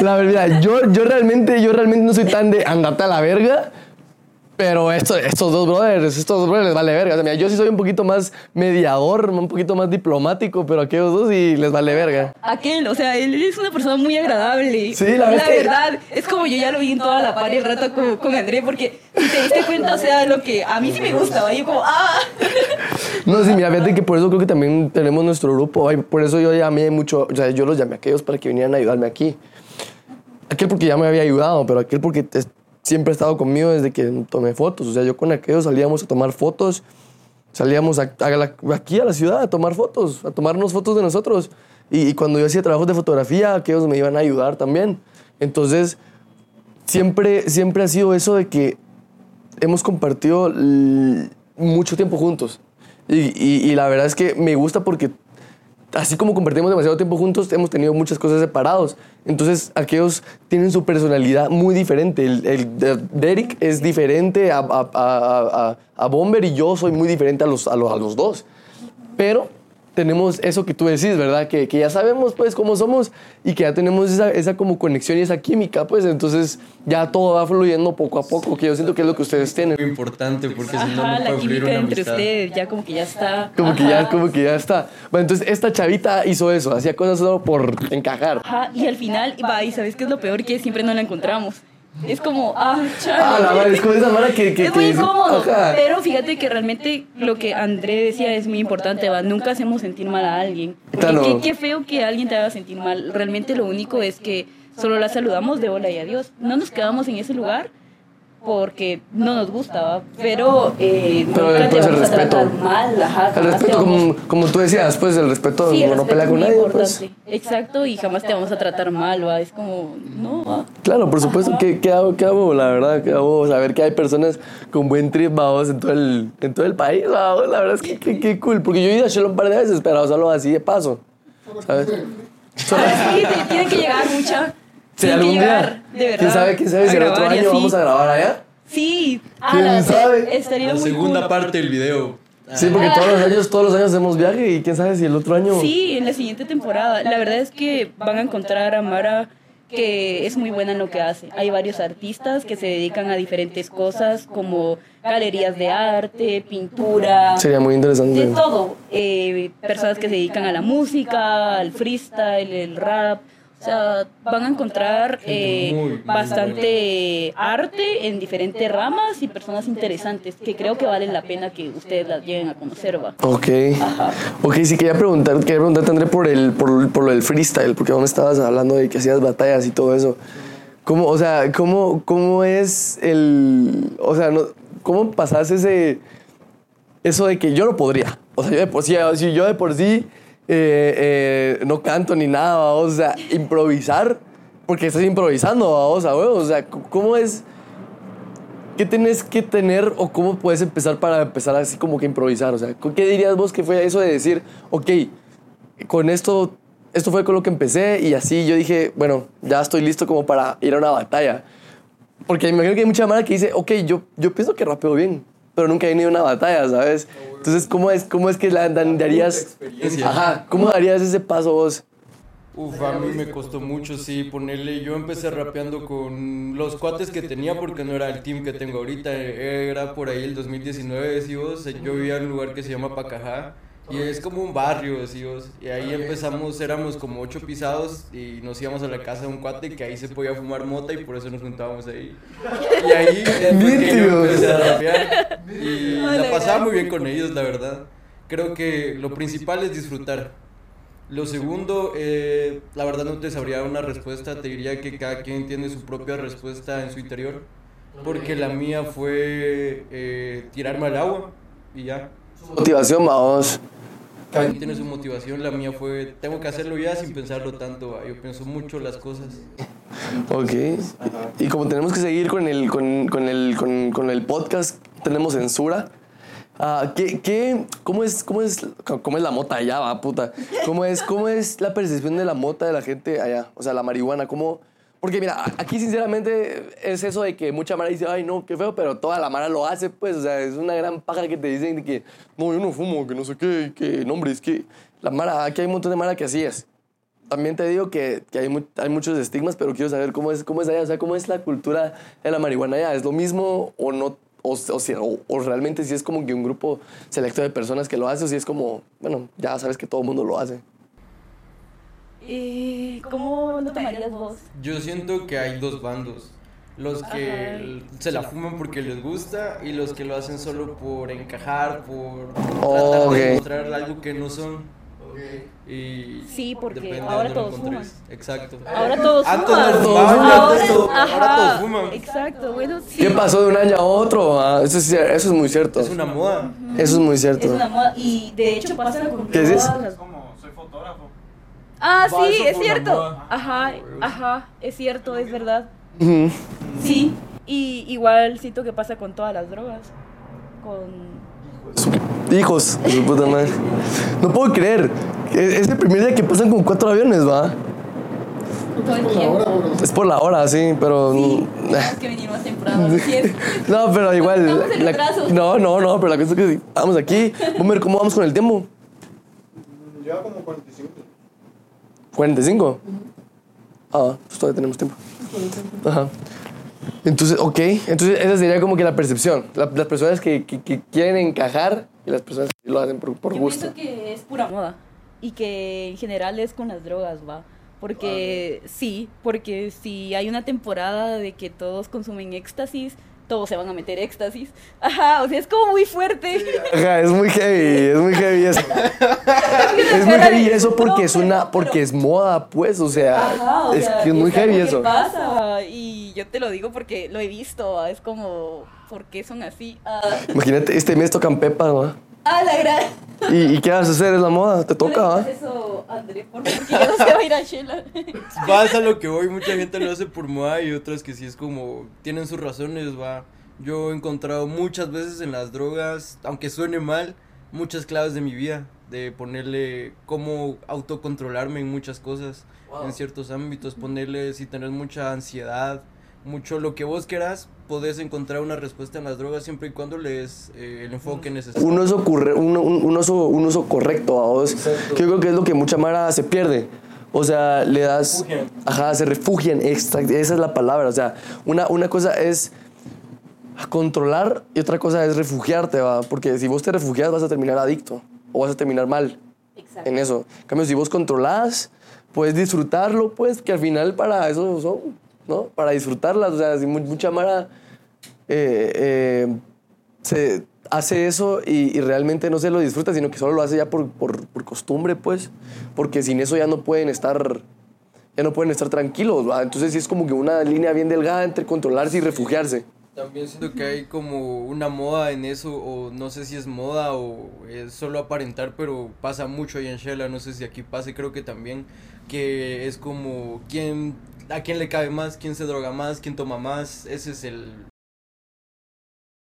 La verdad, yo, yo realmente, yo realmente no soy tan de andarte a la verga. Pero esto, estos dos brothers, estos dos brothers les vale verga. O sea, mira, yo sí soy un poquito más mediador, un poquito más diplomático, pero aquellos dos sí les vale verga. Aquel, o sea, él es una persona muy agradable. Sí, la verdad es que- verdad, es como yo ya lo vi en toda la par y el rato con, con André, porque si te diste cuenta, o sea, lo que a mí sí me gusta, ¿va? Y yo como, ah. No, sí, mira, fíjate que por eso creo que también tenemos nuestro grupo. ay, Por eso yo llamé mucho, o sea, yo los llamé a aquellos para que vinieran a ayudarme aquí. Aquel porque ya me había ayudado, pero aquel porque te- siempre ha estado conmigo desde que tomé fotos. O sea, yo con aquellos salíamos a tomar fotos, salíamos a- la- aquí a la ciudad a tomar fotos, a tomarnos fotos de nosotros. Y, cuando yo hacía trabajos de fotografía, aquellos me iban a ayudar también. Entonces, siempre, siempre ha sido eso de que hemos compartido mucho tiempo juntos. Y- y la verdad es que me gusta porque así como compartimos demasiado tiempo juntos, hemos tenido muchas cosas separados. Entonces, aquellos tienen su personalidad muy diferente. El, el de Derek es diferente a, a, a- a- Bomber y yo soy muy diferente a los, a los, a los dos. Pero tenemos eso que tú decís, ¿verdad? Que, que ya sabemos, pues, cómo somos y que ya tenemos esa, esa como conexión y esa química, pues. Entonces, ya todo va fluyendo poco a poco, que yo siento que es lo que ustedes tienen. Muy importante porque si no, Ajá, no la puede fluir química una entre amistad. ustedes, ya como que ya está. Como que, ya, Ajá. como que ya está. Bueno, entonces esta chavita hizo eso, hacía cosas solo por encajar. Ajá, y al final, va, y ¿sabes qué es lo peor? Que siempre no la encontramos. Es como, ah, chale. Ah, la es como esa mara que... que es muy que- incómodo, Ajá. pero fíjate que realmente lo que André decía es muy importante, ¿va? Nunca hacemos sentir mal a alguien. Claro. qué, qué feo que alguien te haga sentir mal. Realmente lo único es que solo la saludamos de hola y adiós. No nos quedamos en ese lugar porque no nos gusta, ¿va? Pero, eh, Pero nunca te después el vamos a respeto. tratar mal, ajá. El te respeto, vamos- como, como tú decías, pues el respeto Sí, el no respeto pelea con nadie. Pues. Exacto, y jamás te vamos a tratar mal, ¿va? Es como, no, ¿va? Claro, por supuesto. ¿Qué, qué hago? ¿Qué hago? La verdad, ¿qué hago? Saber que hay personas con buen trip, vamos, en todo el, en todo el país, vamos. La verdad es que qué, qué cool. Porque yo he ido a Shell un par de veces, pero solo así de paso. ¿Sabes? Sí, te- tienen que llegar mucha. Sí, algún llegar, día. de verdad. ¿Quién sabe? ¿Quién sabe si el otro año vamos a grabar allá? Sí. Ah, ¿Quién la- sabe? Estaría La muy segunda cool. parte del video. Sí, porque todos los años, todos los años hacemos viaje y quién sabe si el otro año. Sí, en la siguiente temporada. La verdad es que van a encontrar a Mara que es muy buena en lo que hace. Hay varios artistas que se dedican a diferentes cosas como galerías de arte, pintura, Sería muy interesante. de todo. Eh, personas que se dedican a la música, al freestyle, el rap. O sea, van a encontrar eh, bastante arte en diferentes ramas y personas interesantes que creo que valen la pena que ustedes las lleguen a conocer. ¿va? Ok. Ok, sí quería preguntar, quería preguntarte, André, por, el, por, por lo del freestyle, porque me estabas hablando de que hacías batallas y todo eso. ¿Cómo, o sea, cómo, cómo es el. O sea, no, ¿cómo pasás ese. Eso de que yo no podría? O sea, yo de por sí, si yo de por sí eh, eh, no canto ni nada, o sea, improvisar, porque estás improvisando, ¿va? o sea, ¿cómo es. ¿Qué tenés que tener o cómo puedes empezar para empezar así como que improvisar? O sea, ¿qué dirías vos que fue eso de decir, ok, con esto, esto fue con lo que empecé y así yo dije, bueno, ya estoy listo como para ir a una batalla? Porque me imagino que hay mucha mara que dice, ok, yo, yo pienso que rapeo bien, pero nunca he ido a una batalla, ¿sabes? Entonces, ¿cómo es, cómo es que la dan- darías... Ajá, ¿cómo darías ese paso vos? Uf, a mí me costó mucho, sí, ponerle. Yo empecé rapeando con los cuates que tenía porque no era el team que tengo ahorita. Era por ahí el 2019, decimos. Yo vivía en un lugar que se llama Pacajá. Y es como un barrio, decimos. Y ahí empezamos, éramos como ocho pisados y nos íbamos a la casa de un cuate que ahí se podía fumar mota y por eso nos juntábamos ahí. Y ahí empecé a rapear. Y la pasaba muy bien con ellos, la verdad. Creo que lo principal es disfrutar. Lo segundo, eh, la verdad no te sabría dar una respuesta, te diría que cada quien tiene su propia respuesta en su interior, porque la mía fue eh, tirarme al agua y ya. Motivación, vamos. Cada quien tiene su motivación, la mía fue, tengo que hacerlo ya sin pensarlo tanto, va, yo pienso mucho las cosas. Ok. Y como tenemos que seguir con el, con, con el, con, con el podcast, tenemos censura. Ah, ¿qué, qué, cómo, es, cómo, es, ¿Cómo es la mota allá, va, puta? ¿Cómo es, ¿Cómo es la percepción de la mota de la gente allá? O sea, la marihuana, ¿cómo...? Porque mira, aquí sinceramente es eso de que mucha mara dice, ay no, qué feo, pero toda la mara lo hace, pues, o sea, es una gran paja que te dicen de que, no, yo no fumo, que no sé qué, que, no, hombre, es que la mara, aquí hay un montón de mara que así es. También te digo que, que hay, hay muchos estigmas, pero quiero saber cómo es, cómo es allá, o sea, cómo es la cultura de la marihuana allá. ¿Es lo mismo o no? O, o- o realmente si es como que un grupo selecto de personas que lo hace, o si es como, bueno, ya sabes que todo el mundo lo hace. Eh, ¿Cómo lo tomarías vos? Yo siento que hay dos bandos. Los que se la fuman porque les gusta y los que lo hacen solo por encajar, por Oh, tratar de mostrar algo que no son. Y Sí, porque depende de ahora todos encontres. Exacto. Ahora todos Antes fuman. no fumaban, ahora, antes todo- ahora todos fuman. Exacto, bueno, sí. ¿Qué pasó de un año a otro? Ah, eso, es, eso es muy cierto. Es una moda. Eso es muy cierto. Es una moda y de hecho pasa con ¿Qué dices? todas las- Como soy fotógrafo. Ah, Va, sí, es cierto. moda. Ajá, ajá, es cierto, es verdad. Sí, y igual siento que pasa con todas las drogas. Con Hijos de su puta madre. No puedo creer. que Es el primer día que pasan con cuatro aviones, ¿va? todo el tiempo. Es por la hora, sí, pero. Sí, tenemos que venir más temprano. así es. No, pero igual. La- no, no, no, pero la cosa es que vamos aquí. Boomer, ¿cómo vamos con el tiempo? Lleva como 45. 45. Ah, pues todavía tenemos tiempo. Ajá. Entonces, ok. Entonces, esa sería como que la percepción. La- las personas que, que- que quieren encajar y las personas que lo hacen por, por Yo gusto. pienso que es pura moda y que en general es con las drogas, va. Porque sí, porque si hay una temporada de que todos consumen éxtasis, todos se van a meter éxtasis. Ajá, o sea, es como muy fuerte. Ajá, es muy heavy, es muy heavy eso. es muy heavy eso porque es una, porque es moda, pues, o sea, Ajá, o es sea, que es muy heavy eso. pasa y yo te lo digo porque lo he visto, ¿va? es como, ¿por qué son así? Ah, Imagínate, este mes tocan Pepa, ¿va? Ah, la gran. ¿Y, y qué vas a hacer? Es la moda, te toca, ¿No le ¿va? digas eso, André, por favor, porque yo no sé bailar Shela. Vas a lo que voy, mucha gente lo hace por moda y otras que sí es como, tienen sus razones, va. Yo he encontrado muchas veces en las drogas, aunque suene mal, muchas claves de mi vida, de ponerle cómo autocontrolarme en muchas cosas, en ciertos ámbitos, ponerle si tenés mucha ansiedad, mucho lo que vos quieras, podés encontrar una respuesta en las drogas siempre y cuando le des eh, el enfoque necesario. Un uso, corre- un, un- un uso, un uso correcto, ¿va vos? Que yo creo que es lo que mucha mara se pierde. O sea, le das... Refugian. Ajá, se refugian, exact- esa es la palabra. O sea, una, una cosa es controlar y otra cosa es refugiarte, ¿va? Porque si vos te refugias vas a terminar adicto o vas a terminar mal Exacto. en eso. En cambio, si vos controlás, puedes disfrutarlo, pues, que al final para eso son, ¿no? Para disfrutarlas. O sea, si mu- mucha mara eh, eh, se hace eso y, realmente no se lo disfruta, sino que solo lo hace ya por, por, por costumbre, pues, porque sin eso ya no pueden estar, ya no pueden estar tranquilos, ¿va? Entonces sí es como que una línea bien delgada entre controlarse y refugiarse. También siento que hay como una moda en eso, o no sé si es moda o es solo aparentar, pero pasa mucho ahí en Shela, no sé si aquí pase, creo que también, que es como quién, a quién le cabe más, quién se droga más, quién toma más, ese es el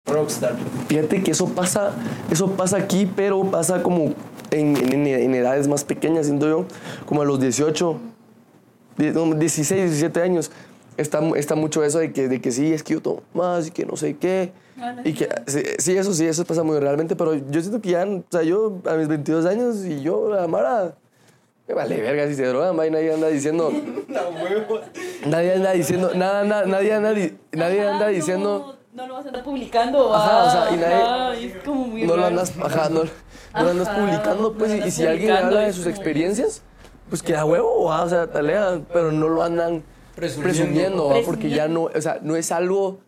rockstar. Fíjate que eso pasa, eso pasa aquí, pero pasa como en, en- en edades más pequeñas, siento yo, como a los 18, die- no, 16, 17 años. Está, está mucho eso de que, de que sí, es que yo tomo más y que no sé qué. Y que, sí, sí, eso sí, eso pasa muy realmente, pero yo siento que ya, o sea, yo a mis 22 años y yo, la Mara, me vale verga si se drogan, va, y nadie anda diciendo, nadie anda diciendo, nada, nada, nadie anda, di- nadie Ajá, anda no, diciendo, No, lo vas a andar publicando. Ajá, o sea, y nadie- ajá, es como muy no lo andas, ajá, no, no lo andas Ajá, publicando, pues, no y, si alguien habla de sus experiencias, pues que a huevo, va, o sea, talea, pero no lo andan Presumiendo. presumiendo, va, porque ya no, o sea, no es algo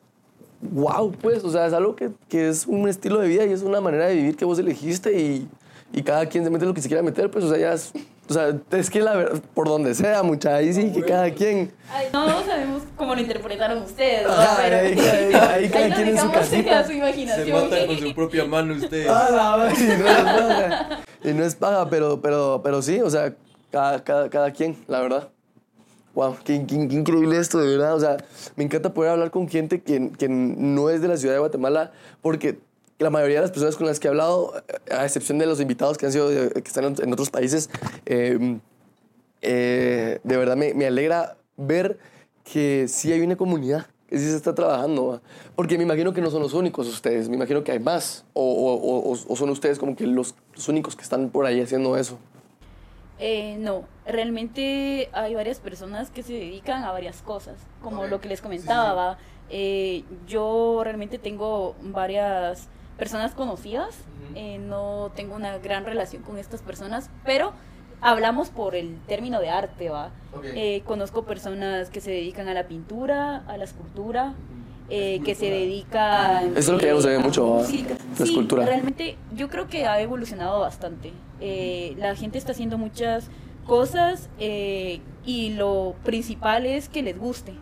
wow, pues, o sea, es algo que, que es un estilo de vida y es una manera de vivir que vos elegiste y, y cada quien se mete lo que se quiera meter, pues, o sea, ya es, o sea, es que la verdad, por donde sea, mucha, ahí sí, que cada quien, Ay, no, no sabemos cómo lo interpretaron ustedes. ¿no? Ajá, Pero- ahí- ahí- ahí cada quien en su casita. su Se imaginación. matan con su propia mano ustedes. Ah, la madre, y no es paga. Y no es paga, pero, pero, pero sí, o sea, cada, cada, cada quien, la verdad. Wow, qué, qué- qué increíble esto, de verdad. O sea, me encanta poder hablar con gente que, que no es de la ciudad de Guatemala, porque la mayoría de las personas con las que he hablado, a excepción de los invitados que han sido de- que están en, otros países, eh, eh, de verdad me, me alegra ver que sí hay una comunidad, que sí se está trabajando. ¿va? Porque me imagino que no son los únicos ustedes, me imagino que hay más. O, o- o- o- son ustedes como que los, los únicos que están por ahí haciendo eso. Eh, no, realmente hay varias personas que se dedican a varias cosas, como lo que les comentaba. ¿va? Eh, yo realmente tengo varias personas conocidas, eh, no tengo una gran relación con estas personas, pero hablamos por el término de arte, ¿va? Eh, conozco personas que se dedican a la pintura, a la escultura, eh, que se dedican... Eso es lo que ya no se ve mucho. La Sí, escultura. realmente yo creo que ha evolucionado bastante. Eh, la gente está haciendo muchas cosas eh, y lo principal es que les guste.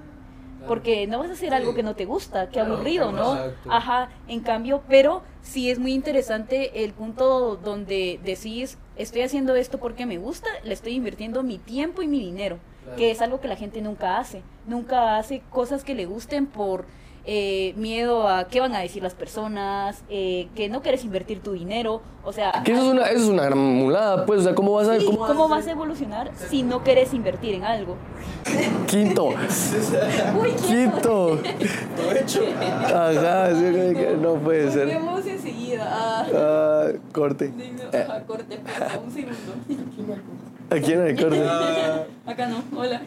Porque no vas a hacer algo que no te gusta, qué aburrido, ¿no? Ajá, en cambio, pero sí es muy interesante el punto donde decís, estoy haciendo esto porque me gusta, le estoy invirtiendo mi tiempo y mi dinero, que es algo que la gente nunca hace. Nunca hace cosas que le gusten por eh, miedo a qué van a decir las personas, eh, que no quieres invertir tu dinero, o sea... Que eso es una, eso es una gran mulada, pues, o sea, ¿cómo vas a... Sí, cómo- ¿Cómo vas a evolucionar si no quieres invertir en algo? Quinto. Quinto. Ajá, sí, que- que no puede ser. Volvemos enseguida. Ah, Ah, corte. Eh, ajá, corte, un segundo. Aquí en el corte. Acá no, hola.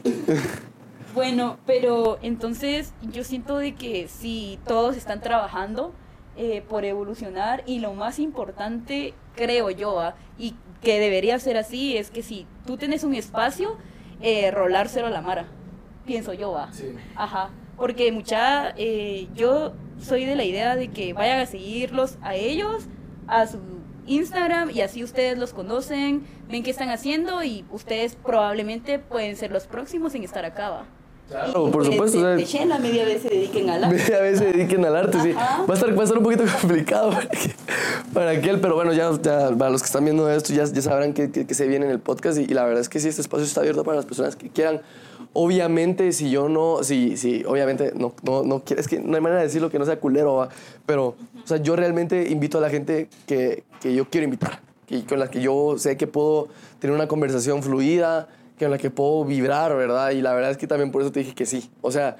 Bueno, pero entonces yo siento de que si todos están trabajando eh, por evolucionar y lo más importante, creo yo, ah, y que debería ser así, es que si tú tienes un espacio, eh, rolárselo a la mara, pienso yo, va. Ajá, porque mucha, eh, yo soy de la idea de que vayan a seguirlos a ellos, a su Instagram y así ustedes los conocen, ven qué están haciendo y ustedes probablemente pueden ser los próximos en estar acá, va. Claro, por pues, supuesto, De, Shela media vez se dediquen a la... a veces se dediquen al arte, sí. Va a estar, va a estar un poquito complicado para, que- para aquel, pero bueno, ya, ya para los que están viendo esto ya, ya sabrán que, que- que se viene en el podcast y, y la verdad es que sí, este espacio está abierto para las personas que quieran. Obviamente, si yo no, si, si obviamente no, no, no quiero, es que no hay manera de decirlo que no sea culero, ¿va? pero, o sea, yo realmente invito a la gente que, que yo quiero invitar, y con la que yo sé que puedo tener una conversación fluida, con la que puedo vibrar, ¿verdad? Y la verdad es que también por eso te dije que sí. O sea,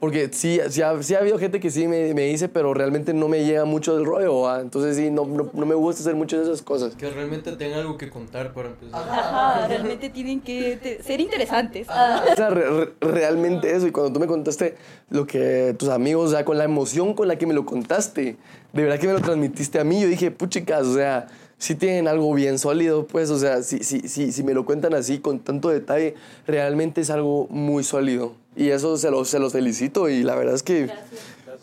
porque sí, sí, ha, sí ha habido gente que sí me, me dice, pero realmente no me llega mucho del rollo, ¿va? Entonces sí, no, no, no me gusta hacer mucho de esas cosas. Que realmente tenga algo que contar para empezar. Ajá, realmente tienen que te- ser interesantes. Ah. O sea, re- re- realmente eso. Y cuando tú me contaste lo que tus amigos, o sea, con la emoción con la que me lo contaste, de verdad que me lo transmitiste a mí, yo dije, puchicas, o sea, sí tienen algo bien sólido, pues, o sea, si, si, si, si me lo cuentan así, con tanto detalle, realmente es algo muy sólido. Y eso se los, se los felicito y la verdad es que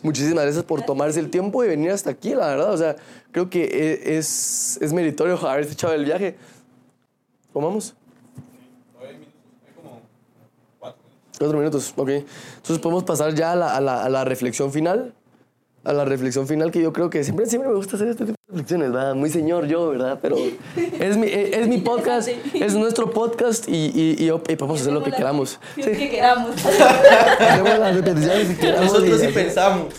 muchísimas gracias por tomarse el tiempo de venir hasta aquí, la verdad. O sea, creo que e- es, es meritorio haberse echado el viaje. ¿Cómo vamos? Cuatro minutos, ok. Entonces podemos pasar ya a la, a la, a la reflexión final. A la reflexión final que yo creo que siempre, siempre me gusta hacer este tipo de reflexiones, ¿verdad? Muy señor yo, ¿verdad? Pero es mi, es, es mi podcast, es nuestro podcast y, y, y, y podemos hacer lo que queramos. Sí. Que queramos. Hacemos las repeticiones que queramos Nosotros y- sí pensamos.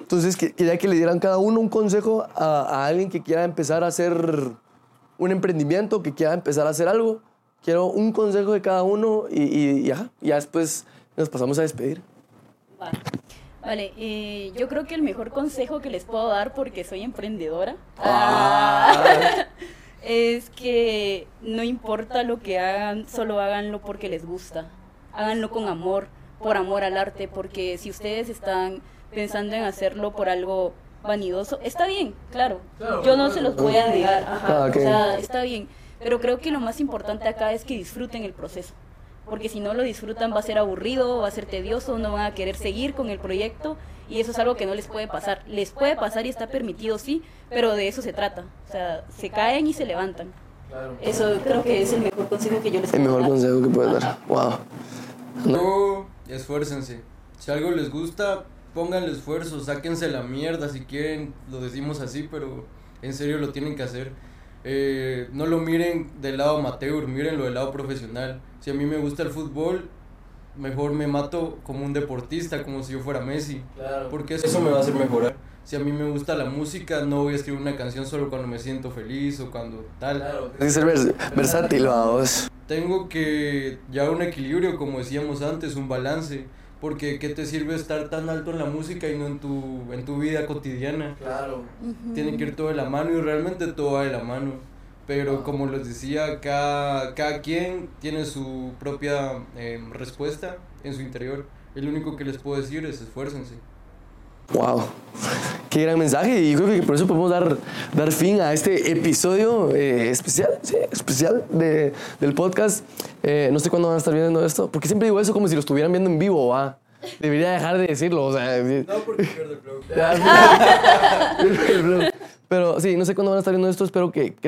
Entonces, que- quería que le dieran cada uno un consejo a, a alguien que quiera empezar a hacer un emprendimiento, que quiera empezar a hacer algo. Quiero un consejo de cada uno y, y, y ajá, ya después nos pasamos a despedir. Va. Vale, eh, yo creo que el mejor consejo que les puedo dar, porque soy emprendedora, ah, es que no importa lo que hagan, solo háganlo porque les gusta. Háganlo con amor, por amor al arte, porque si ustedes están pensando en hacerlo por algo vanidoso, está bien, claro. Yo no se los voy a negar, ajá, Ah, o sea, está bien. Pero creo que lo más importante acá es que disfruten el proceso porque si no lo disfrutan va a ser aburrido, va a ser tedioso, no van a querer seguir con el proyecto y eso es algo que no les puede pasar. Les puede pasar y está permitido, sí, pero de eso se trata. O sea, se caen y se levantan. Eso creo que es el mejor consejo que yo les El puedo mejor dar. consejo que puedes dar. Wow. Luego, esfuércense. Si algo les gusta, pónganle esfuerzo, sáquense la mierda si quieren, lo decimos así, pero en serio lo tienen que hacer. Eh, no lo miren del lado amateur, mírenlo del lado profesional. Si a mí me gusta el fútbol, mejor me mato como un deportista, como si yo fuera Messi. Claro. Porque eso me va a hacer mejorar. Si a mí me gusta la música, no voy a escribir una canción solo cuando me siento feliz o cuando tal. Tienes que ser vers- versátil, vamos. Tengo que llevar un equilibrio, como decíamos antes, un balance. Porque ¿qué te sirve estar tan alto en la música y no en tu, en tu vida cotidiana? Claro. Tiene que ir todo de la mano y realmente todo va de la mano. Pero como les decía, cada, cada quien tiene su propia eh, respuesta en su interior. El único que les puedo decir es esfuércense. Wow. Qué gran mensaje y creo que por eso podemos dar, dar fin a este episodio eh, especial, sí, especial de, del podcast. Eh, no sé cuándo van a estar viendo esto, porque siempre digo eso como si lo estuvieran viendo en vivo, ¿va? Debería dejar de decirlo, o sea... No, porque pierde el flow. Pero sí, no sé cuándo van a estar viendo esto, espero que, que